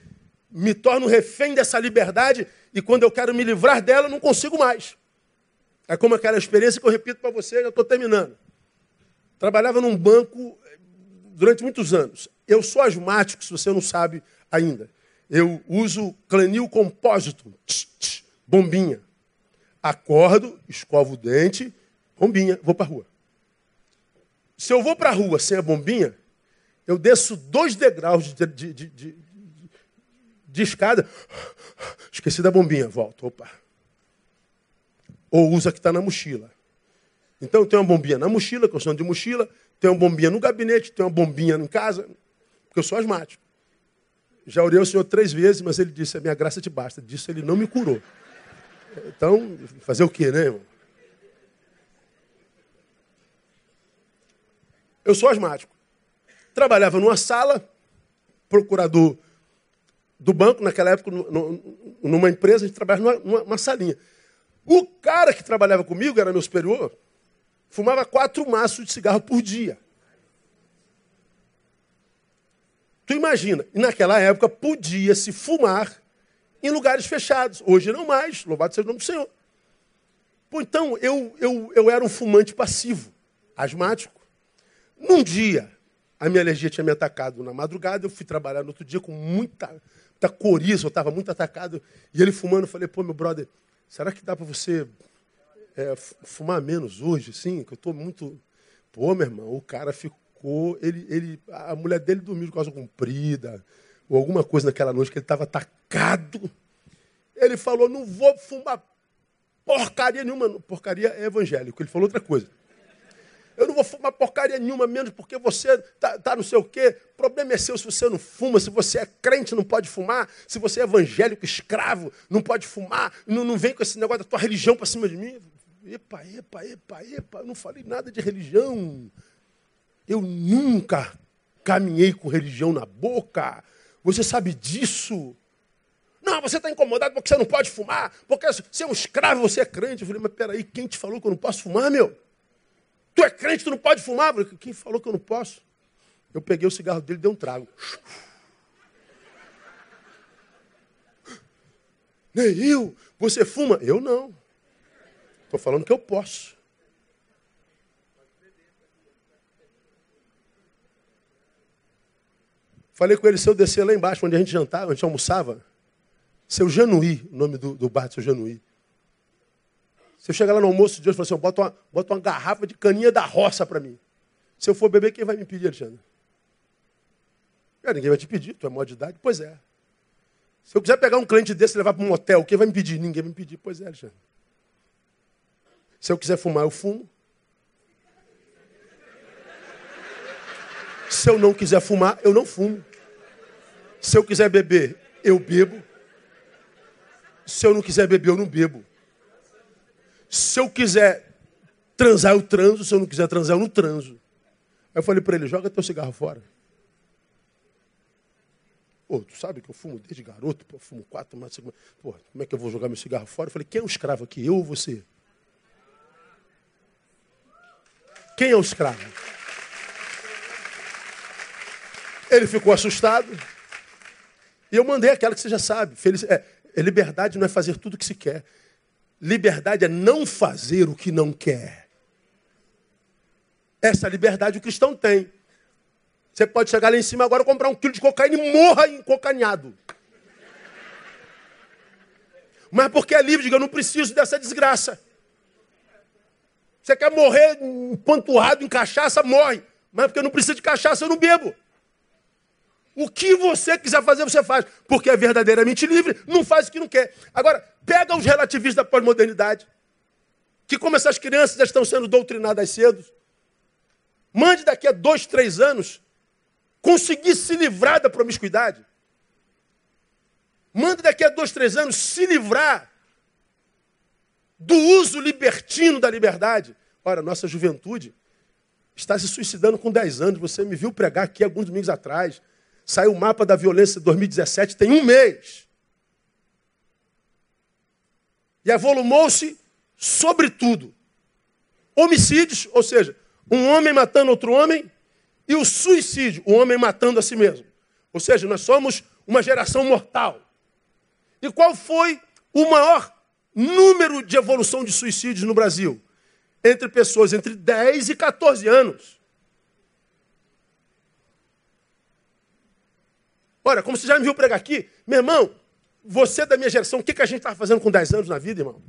me torno refém dessa liberdade e quando eu quero me livrar dela, não consigo mais. É como aquela experiência que eu repito para você, já estou terminando. Trabalhava num banco eh, durante muitos anos. Eu sou asmático, se você não sabe ainda. Eu uso clenil compósito, tch, tch, bombinha. Acordo, escovo o dente, bombinha, vou para a rua. Se eu vou para a rua sem a bombinha, eu desço dois degraus de, de, de, de, escada. Esqueci da bombinha, volto, opa. Ou usa que está na mochila. Então tenho uma bombinha na mochila, que eu de mochila, tenho uma bombinha no gabinete, tenho uma bombinha em casa, porque eu sou asmático. Já orei ao Senhor três vezes, mas ele disse: A minha graça te basta. Disso ele não me curou. Então, fazer o quê, né, irmão? Eu sou asmático. Trabalhava numa sala, procurador do banco, naquela época, numa empresa, a gente trabalhava numa, numa salinha. O cara que trabalhava comigo, era meu superior, fumava quatro maços de cigarro por dia. Tu imagina, naquela época podia-se fumar em lugares fechados. Hoje não mais, louvado seja o nome do Senhor. Pô, então, eu, eu, eu era um fumante passivo, asmático. Num dia, a minha alergia tinha me atacado na madrugada, eu fui trabalhar no outro dia com muita, muita coriza, eu estava muito atacado. E ele fumando, eu falei, pô, meu brother, será que dá para você é, fumar menos hoje, sim? Que eu estou muito... Pô, meu irmão, o cara ficou ficou. Ele, ele, a mulher dele dormiu de calça comprida, ou alguma coisa naquela noite que ele estava atacado. Ele falou: Não vou fumar porcaria nenhuma. Porcaria é evangélico. Ele falou outra coisa. Eu não vou fumar porcaria nenhuma, menos porque você tá, tá não sei o quê. O problema é seu se você não fuma, se você é crente, não pode fumar, se você é evangélico, escravo, não pode fumar, não, não vem com esse negócio da tua religião para cima de mim. Epa, epa, epa, epa, eu não falei nada de religião. Eu nunca caminhei com religião na boca. Você sabe disso? Não, você está incomodado porque você não pode fumar, porque você é um escravo, você é crente. Eu falei, mas peraí, quem te falou que eu não posso fumar, meu? Tu é crente, tu não pode fumar? Eu falei, quem falou que eu não posso? Eu peguei o cigarro dele e dei um trago. Neil, você fuma? Eu não. Estou falando que eu posso. Falei com ele, se eu descer lá embaixo, onde a gente jantava, a gente almoçava, seu Januí, o nome do, do bar do seu Januí. Se eu chegar lá no almoço de hoje e falar assim, bota uma, bota uma garrafa de caninha da roça para mim. Se eu for beber, quem vai me pedir, Alexandre? É, ninguém vai te pedir, tu é maior de idade. Pois é. Se eu quiser pegar um cliente desse e levar para um hotel, quem vai me pedir? Ninguém vai me pedir. Pois é, Alexandre. Se eu quiser fumar, eu fumo. Se eu não quiser fumar, eu não fumo. Se eu quiser beber, eu bebo. Se eu não quiser beber, eu não bebo. Se eu quiser transar, eu transo. Se eu não quiser transar, eu não transo. Aí eu falei para ele, joga teu cigarro fora. Pô, tu sabe que eu fumo desde garoto, pô, fumo quatro, cinco. Pô, como é que eu vou jogar meu cigarro fora? Eu falei, quem é o escravo aqui, eu ou você? Quem é o escravo? Ele ficou assustado. E eu mandei aquela que você já sabe. Feliz, é, liberdade não é fazer tudo o que se quer. Liberdade é não fazer o que não quer. Essa liberdade o cristão tem. Você pode chegar lá em cima agora comprar um quilo de cocaína e morra encocaneado. Mas porque é livre, diga, eu não preciso dessa desgraça. Você quer morrer empanturrado em cachaça, morre. Mas porque eu não preciso de cachaça, eu não bebo. O que você quiser fazer, você faz. Porque é verdadeiramente livre, não faz o que não quer. Agora, pega os relativistas da pós-modernidade, que como essas crianças já estão sendo doutrinadas cedo, mande daqui a dois, três anos conseguir se livrar da promiscuidade. Mande daqui a dois, três anos se livrar do uso libertino da liberdade. Ora, nossa juventude está se suicidando com 10 anos. Você me viu pregar aqui alguns domingos atrás. Saiu o mapa da violência de 2017, tem um mês. E avolumou-se sobretudo homicídios, ou seja, um homem matando outro homem, e o suicídio, o homem matando a si mesmo. Ou seja, nós somos uma geração mortal. E qual foi o maior número de evolução de suicídios no Brasil? Entre pessoas entre 10 e 14 anos. Ora, como você já me viu pregar aqui, meu irmão, você da minha geração, o que, que a gente estava fazendo com 10 anos na vida, irmão?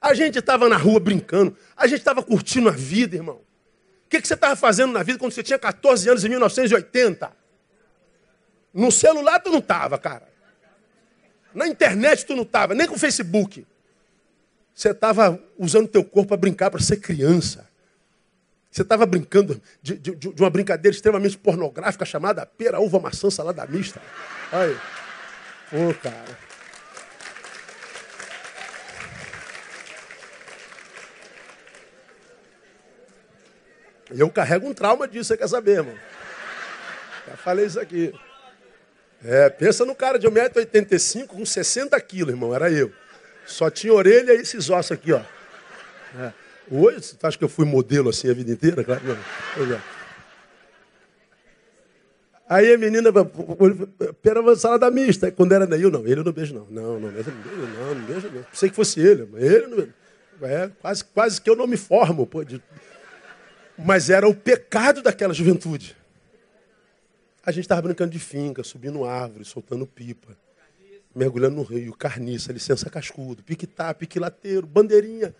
A gente estava na rua brincando, a gente estava curtindo a vida, irmão. O que, que você estava fazendo na vida quando você tinha 14 anos em 1980? No celular tu não estava, cara. Na internet tu não estava, nem com o Facebook. Você estava usando teu corpo para brincar, para ser criança. Você estava brincando de, de, de, uma brincadeira extremamente pornográfica chamada pera, uva, maçã, salada mista. Olha. Ô, cara. Eu carrego um trauma disso, você quer saber, irmão? Já falei isso aqui. É, pensa no cara de 1,85m com 60 quilos, irmão, era eu. Só tinha orelha e esses ossos aqui, ó. É. Hoje, você acha que eu fui modelo assim a vida inteira? Claro, não. É. Aí a menina, pera salada mista. Quando era Neil, não, ele eu não beijo, não. Não, não, beijo, não, não beijo, não. Pensei que fosse ele, mas ele não beijo. É, quase, quase que eu não me formo, pô. De... Mas era o pecado daquela juventude. A gente estava brincando de finca, subindo árvore, soltando pipa, mergulhando no rio, carniça, licença cascudo, pique-tá, pique-lateiro, bandeirinha.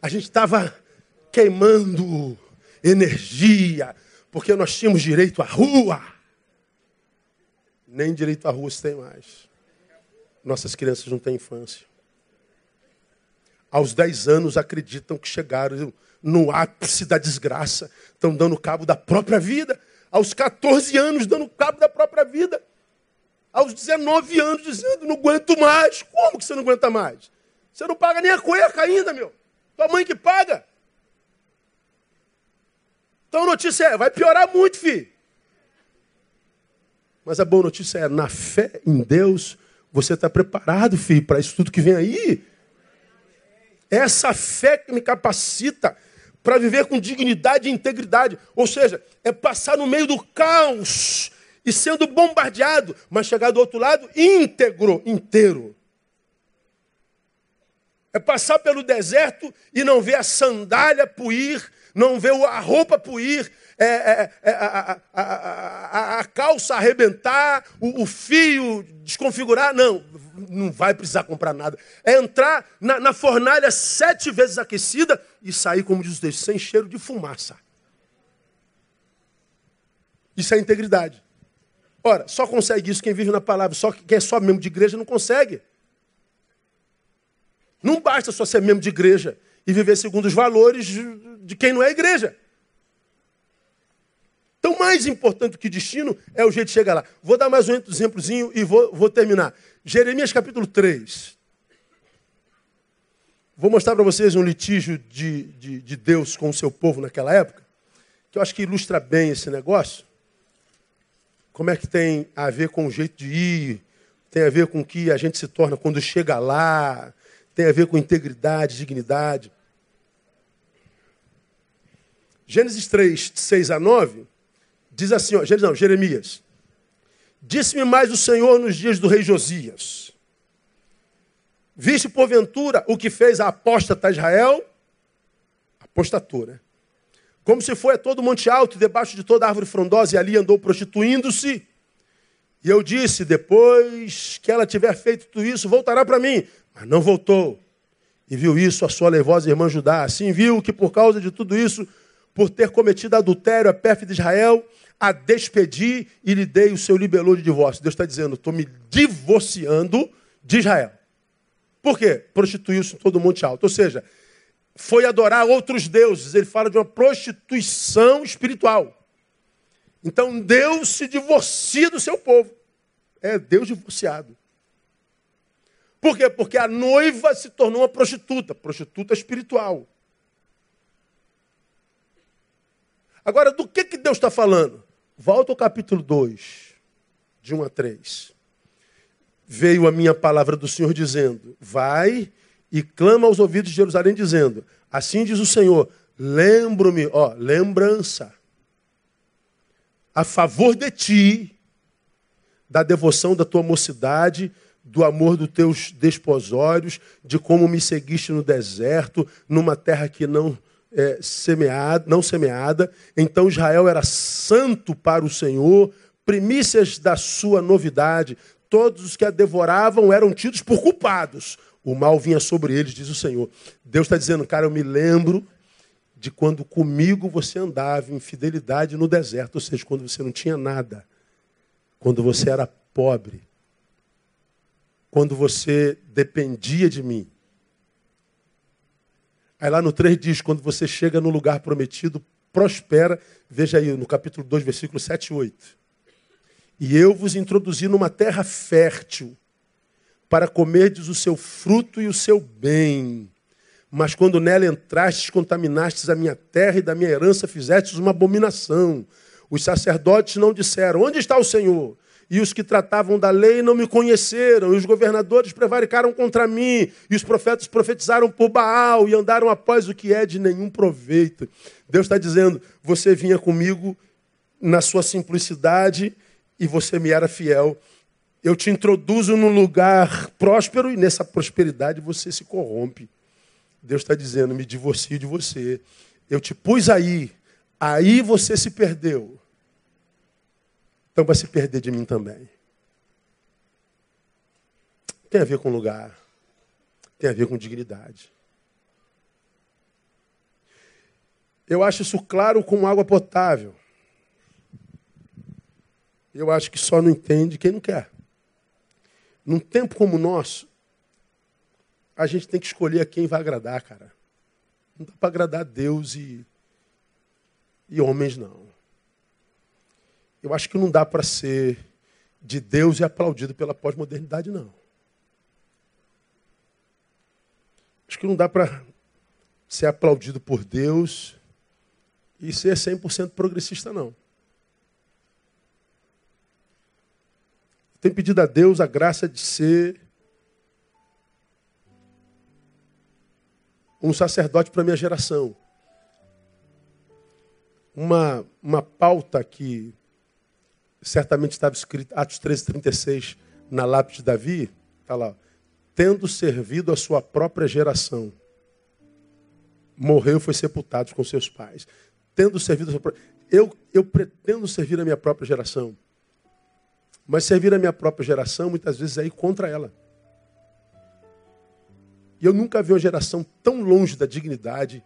A gente estava queimando energia, porque nós tínhamos direito à rua. Nem direito à rua se tem mais. Nossas crianças não têm infância. Aos 10 anos acreditam que chegaram no ápice da desgraça, estão dando cabo da própria vida. Aos 14 anos, dando cabo da própria vida. Aos 19 anos, dizendo: não aguento mais. Como que você não aguenta mais? Você não paga nem a cueca ainda, meu. Tua mãe que paga. Então a notícia é, vai piorar muito, filho. Mas a boa notícia é, na fé em Deus, você está preparado, filho, para isso tudo que vem aí. Essa fé que me capacita para viver com dignidade e integridade. Ou seja, é passar no meio do caos e sendo bombardeado, mas chegar do outro lado íntegro, inteiro. É passar pelo deserto e não ver a sandália puir, não ver a roupa puir, é, é, é, a, a, a, a, calça arrebentar, o, o, fio desconfigurar. Não, não vai precisar comprar nada. É entrar na, na fornalha sete vezes aquecida e sair, como diz o texto, sem cheiro de fumaça. Isso é integridade. Ora, só consegue isso quem vive na palavra. Só quem é só membro de igreja não consegue. Não basta só ser membro de igreja e viver segundo os valores de quem não é igreja. Então, mais importante do que destino é o jeito de chegar lá. Vou dar mais um exemplozinho e vou, vou terminar. Jeremias capítulo 3. Vou mostrar para vocês um litígio de, de, de Deus com o seu povo naquela época, que eu acho que ilustra bem esse negócio. Como é que tem a ver com o jeito de ir, tem a ver com o que a gente se torna quando chega lá, tem a ver com integridade, dignidade. Gênesis 3, 6 a 9, diz assim, ó, não, Jeremias. Disse-me mais o Senhor nos dias do rei Josias. Viste, porventura, o que fez a apóstata Israel? Apostatou, né? Como se foi a todo monte alto, debaixo de toda árvore frondosa, e ali andou prostituindo-se. E eu disse, depois que ela tiver feito tudo isso, voltará para mim. Mas não voltou. E viu isso a sua levosa irmã Judá. Assim viu que por causa de tudo isso, por ter cometido adultério a pérfida de Israel, a despedi e lhe dei o seu libelô de divórcio. Deus está dizendo, estou me divorciando de Israel. Por quê? Prostituiu-se em todo o Monte Alto. Ou seja, foi adorar outros deuses. Ele fala de uma prostituição espiritual. Então Deus se divorcia do seu povo. É Deus divorciado. Por quê? Porque a noiva se tornou uma prostituta, prostituta espiritual. Agora, do que, que Deus está falando? Volta ao capítulo 2, de 1 a 3. Veio a minha palavra do Senhor dizendo: Vai e clama aos ouvidos de Jerusalém, dizendo: Assim diz o Senhor, lembro-me, ó, lembrança, a favor de ti, da devoção da tua mocidade, do amor dos teus desposórios, de como me seguiste no deserto, numa terra que não é, semeada, não semeada. Então Israel era santo para o Senhor, primícias da sua novidade. Todos os que a devoravam eram tidos por culpados. O mal vinha sobre eles, diz o Senhor. Deus está dizendo, cara, eu me lembro de quando comigo você andava em fidelidade no deserto, ou seja, quando você não tinha nada, quando você era pobre, quando você dependia de mim. Aí lá no 3 diz: quando você chega no lugar prometido, prospera. Veja aí no capítulo 2, versículo 7 e 8. E eu vos introduzi numa terra fértil, para comerdes o seu fruto e o seu bem. Mas quando nela entrastes, contaminastes a minha terra e da minha herança fizestes uma abominação. Os sacerdotes não disseram: Onde está o Senhor? E os que tratavam da lei não me conheceram, e os governadores prevaricaram contra mim, e os profetas profetizaram por Baal e andaram após o que é de nenhum proveito. Deus está dizendo: você vinha comigo na sua simplicidade e você me era fiel. Eu te introduzo num lugar próspero e nessa prosperidade você se corrompe. Deus está dizendo: me divorcio de você. Eu te pus aí, aí você se perdeu. Então vai se perder de mim também. Tem a ver com lugar. Tem a ver com dignidade. Eu acho isso claro com água potável. Eu acho que só não entende quem não quer. Num tempo como o nosso, a gente tem que escolher a quem vai agradar, cara. Não dá para agradar Deus e, e homens, não. Eu acho que não dá para ser de Deus e aplaudido pela pós-modernidade, não. Acho que não dá para ser aplaudido por Deus e ser 100% progressista, não. Tenho pedido a Deus a graça de ser um sacerdote para minha geração. Uma, uma pauta que certamente estava escrito, Atos 13, 36, na lápide de Davi, está lá, tendo servido a sua própria geração, morreu e foi sepultado com seus pais. Tendo servido a sua própria... Eu, eu pretendo servir a minha própria geração. Mas servir a minha própria geração, muitas vezes, é ir contra ela. E eu nunca vi uma geração tão longe da dignidade,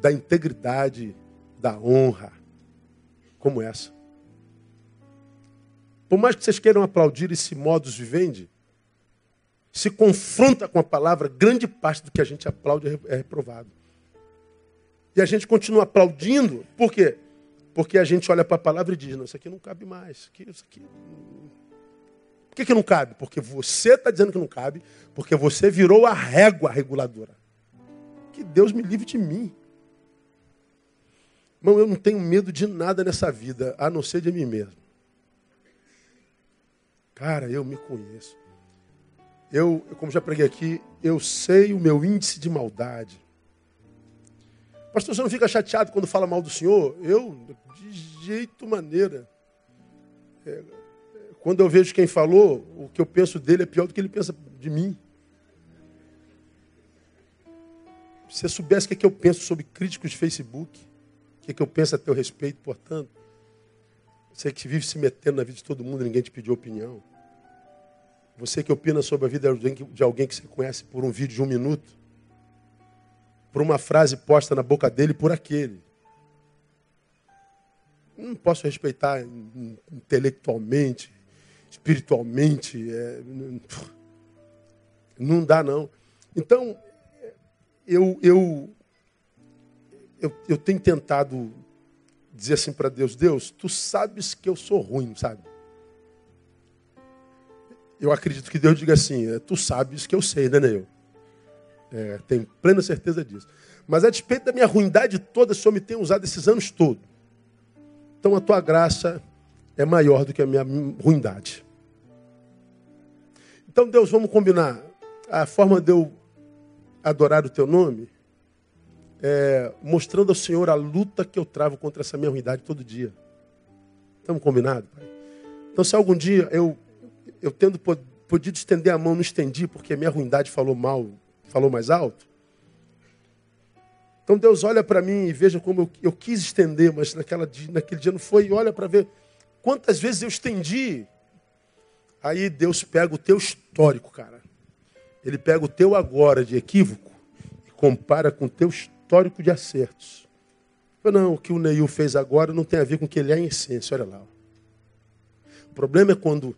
da integridade, da honra, como essa. Por mais que vocês queiram aplaudir esse modus vivendi, se confronta com a palavra, grande parte do que a gente aplaude é, é reprovado. E a gente continua aplaudindo, por quê? Porque a gente olha para a palavra e diz, não, isso aqui não cabe mais, isso aqui, isso aqui... Por que, que não cabe? Porque você está dizendo que não cabe, porque você virou a régua reguladora. Que Deus me livre de mim. Irmão, eu não tenho medo de nada nessa vida, a não ser de mim mesmo. Cara, eu me conheço. Eu, como já preguei aqui, eu sei o meu índice de maldade. Pastor, você não fica chateado quando fala mal do Senhor? Eu, de jeito maneira. É, quando eu vejo quem falou, o que eu penso dele é pior do que ele pensa de mim. Se você soubesse o que, é que eu penso sobre críticos de Facebook, o que, é que eu penso a teu respeito, portanto, você que vive se metendo na vida de todo mundo, ninguém te pediu opinião. Você que opina sobre a vida de alguém que você conhece por um vídeo de um minuto, por uma frase posta na boca dele por aquele. Não posso respeitar intelectualmente, espiritualmente. É, não dá, não. Então, eu, eu, eu, eu tenho tentado dizer assim para Deus: Deus, tu sabes que eu sou ruim, sabe? eu acredito que Deus diga assim: é, tu sabes que eu sei, né, Neil? É, tenho plena certeza disso. Mas a despeito da minha ruindade toda, o Senhor me tem usado esses anos todos. Então a tua graça é maior do que a minha ruindade. Então, Deus, vamos combinar. A forma de eu adorar o teu nome é mostrando ao Senhor a luta que eu travo contra essa minha ruindade todo dia. Estamos combinados, Pai? Então, se algum dia eu eu tendo podido estender a mão, não estendi porque minha ruindade falou mal, falou mais alto. Então Deus olha para mim e veja como eu, eu quis estender, mas naquela, naquele dia não foi. E olha para ver quantas vezes eu estendi. Aí Deus pega o teu histórico, cara. Ele pega o teu agora de equívoco e compara com o teu histórico de acertos. Não, o que o Neil fez agora não tem a ver com o que ele é em essência, olha lá. O problema é quando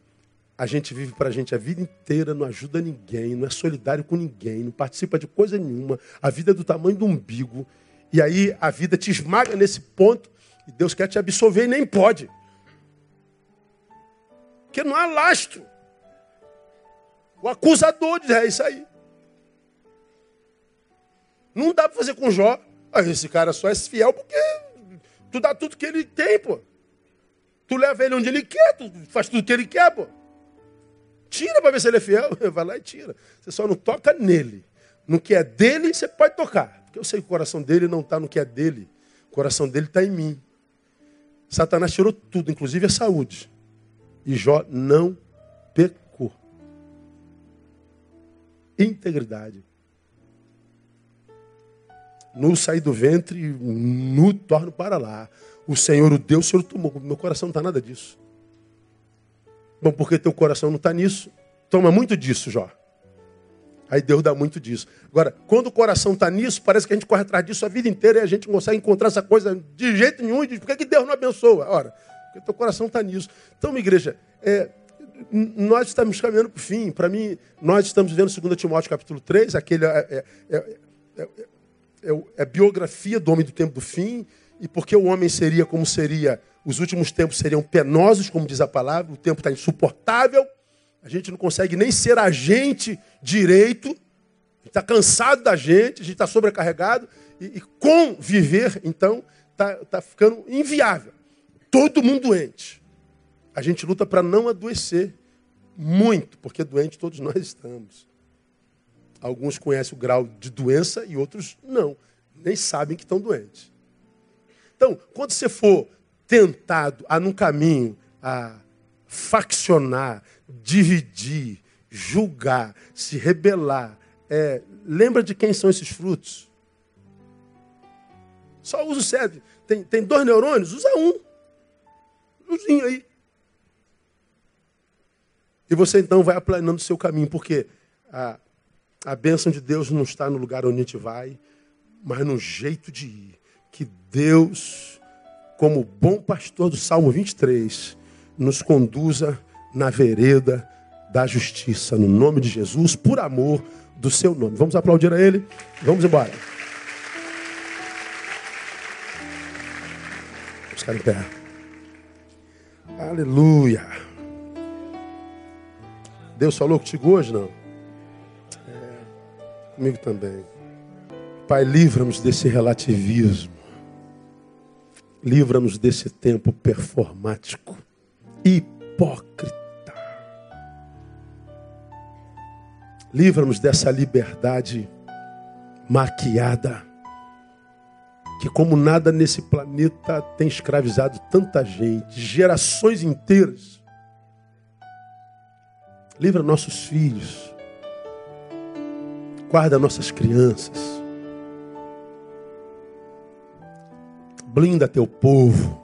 a gente vive para a gente a vida inteira, não ajuda ninguém, não é solidário com ninguém, não participa de coisa nenhuma. A vida é do tamanho do umbigo. E aí a vida te esmaga nesse ponto e Deus quer te absolver e nem pode. Porque não há lastro. O acusador diz, é isso aí. Não dá para fazer com Jó. Ah, esse cara só é fiel porque tu dá tudo que ele tem, pô. Tu leva ele onde ele quer, tu faz tudo que ele quer, pô. Tira para ver se ele é fiel. Vai lá e tira. Você só não toca nele. No que é dele, você pode tocar. Porque eu sei que o coração dele não está no que é dele. O coração dele está em mim. Satanás tirou tudo, inclusive a saúde. E Jó não pecou. Integridade. No sair do ventre, no torno para lá. O Senhor o Deus, o Senhor tomou. Meu coração não está nada disso. Bom, porque teu coração não está nisso. Toma muito disso, Jó. Aí Deus dá muito disso. Agora, quando o coração está nisso, parece que a gente corre atrás disso a vida inteira e a gente não consegue encontrar essa coisa de jeito nenhum. E diz, por que, que Deus não abençoa? Ora, porque teu coração está nisso. Então, minha igreja, é, nós estamos caminhando para o fim. Para mim, nós estamos vendo 2 Timóteo capítulo 3, aquele é, é, é, é, biografia do homem do tempo do fim, e porque o homem seria como seria os últimos tempos seriam penosos, como diz a palavra, o tempo está insuportável, a gente não consegue nem ser agente direito, está cansado da gente, a gente está sobrecarregado, e, e conviver, então, está tá ficando inviável. Todo mundo doente. A gente luta para não adoecer muito, porque doente todos nós estamos. Alguns conhecem o grau de doença e outros não, nem sabem que estão doentes. Então, quando você for tentado a, num caminho, a faccionar, dividir, julgar, se rebelar, é, lembra de quem são esses frutos? Só usa o cérebro. Tem, tem dois neurônios? Usa um. Umzinho aí. E você então vai aplanando o seu caminho, porque a, a bênção de Deus não está no lugar onde a gente vai, mas no jeito de ir. Que Deus como bom pastor do Salmo 23, nos conduza na vereda da justiça, no nome de Jesus, por amor do seu nome. Vamos aplaudir a Ele? Vamos embora. Vamos ficar em pé. Aleluia. Deus falou contigo hoje, não? Comigo também. Pai, livra-nos desse relativismo. Livra-nos desse tempo performático, hipócrita. Livra-nos dessa liberdade maquiada, que como nada nesse planeta tem escravizado tanta gente, gerações inteiras. Livra nossos filhos, guarda nossas crianças Blinda teu povo.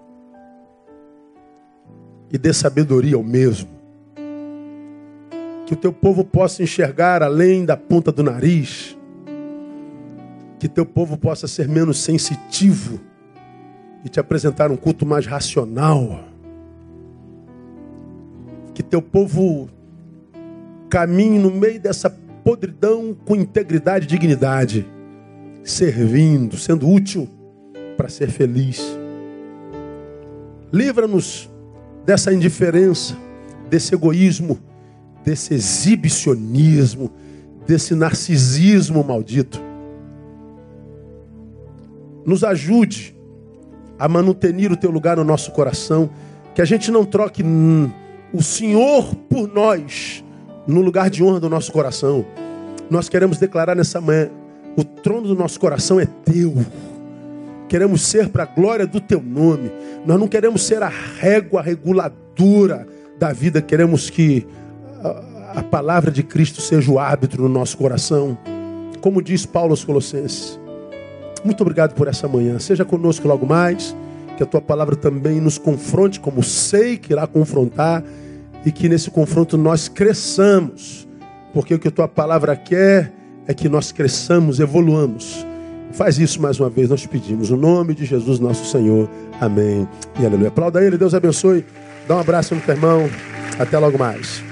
E dê sabedoria ao mesmo. Que o teu povo possa enxergar além da ponta do nariz. Que teu povo possa ser menos sensitivo e te apresentar um culto mais racional. Que teu povo caminhe no meio dessa podridão com integridade e dignidade, servindo, sendo útil para ser feliz. Livra-nos dessa indiferença, desse egoísmo, desse exibicionismo, desse narcisismo maldito. Nos ajude a manutenir o teu lugar no nosso coração, que a gente não troque o Senhor por nós no lugar de honra do nosso coração. Nós queremos declarar nessa manhã: o trono do nosso coração é teu. Queremos ser para a glória do teu nome. Nós não queremos ser a régua reguladora da vida. Queremos que a, a palavra de Cristo seja o árbitro no nosso coração. Como diz Paulo aos Colossenses. Muito obrigado por essa manhã. Seja conosco logo mais. Que a tua palavra também nos confronte, como sei que irá confrontar. E que nesse confronto nós cresçamos. Porque o que a tua palavra quer é que nós cresçamos, evoluamos Faz isso mais uma vez, nós pedimos. No nome de Jesus, nosso Senhor. Amém. E aleluia. Aplauda ele, Deus abençoe. Dá um abraço no teu irmão. Até logo mais.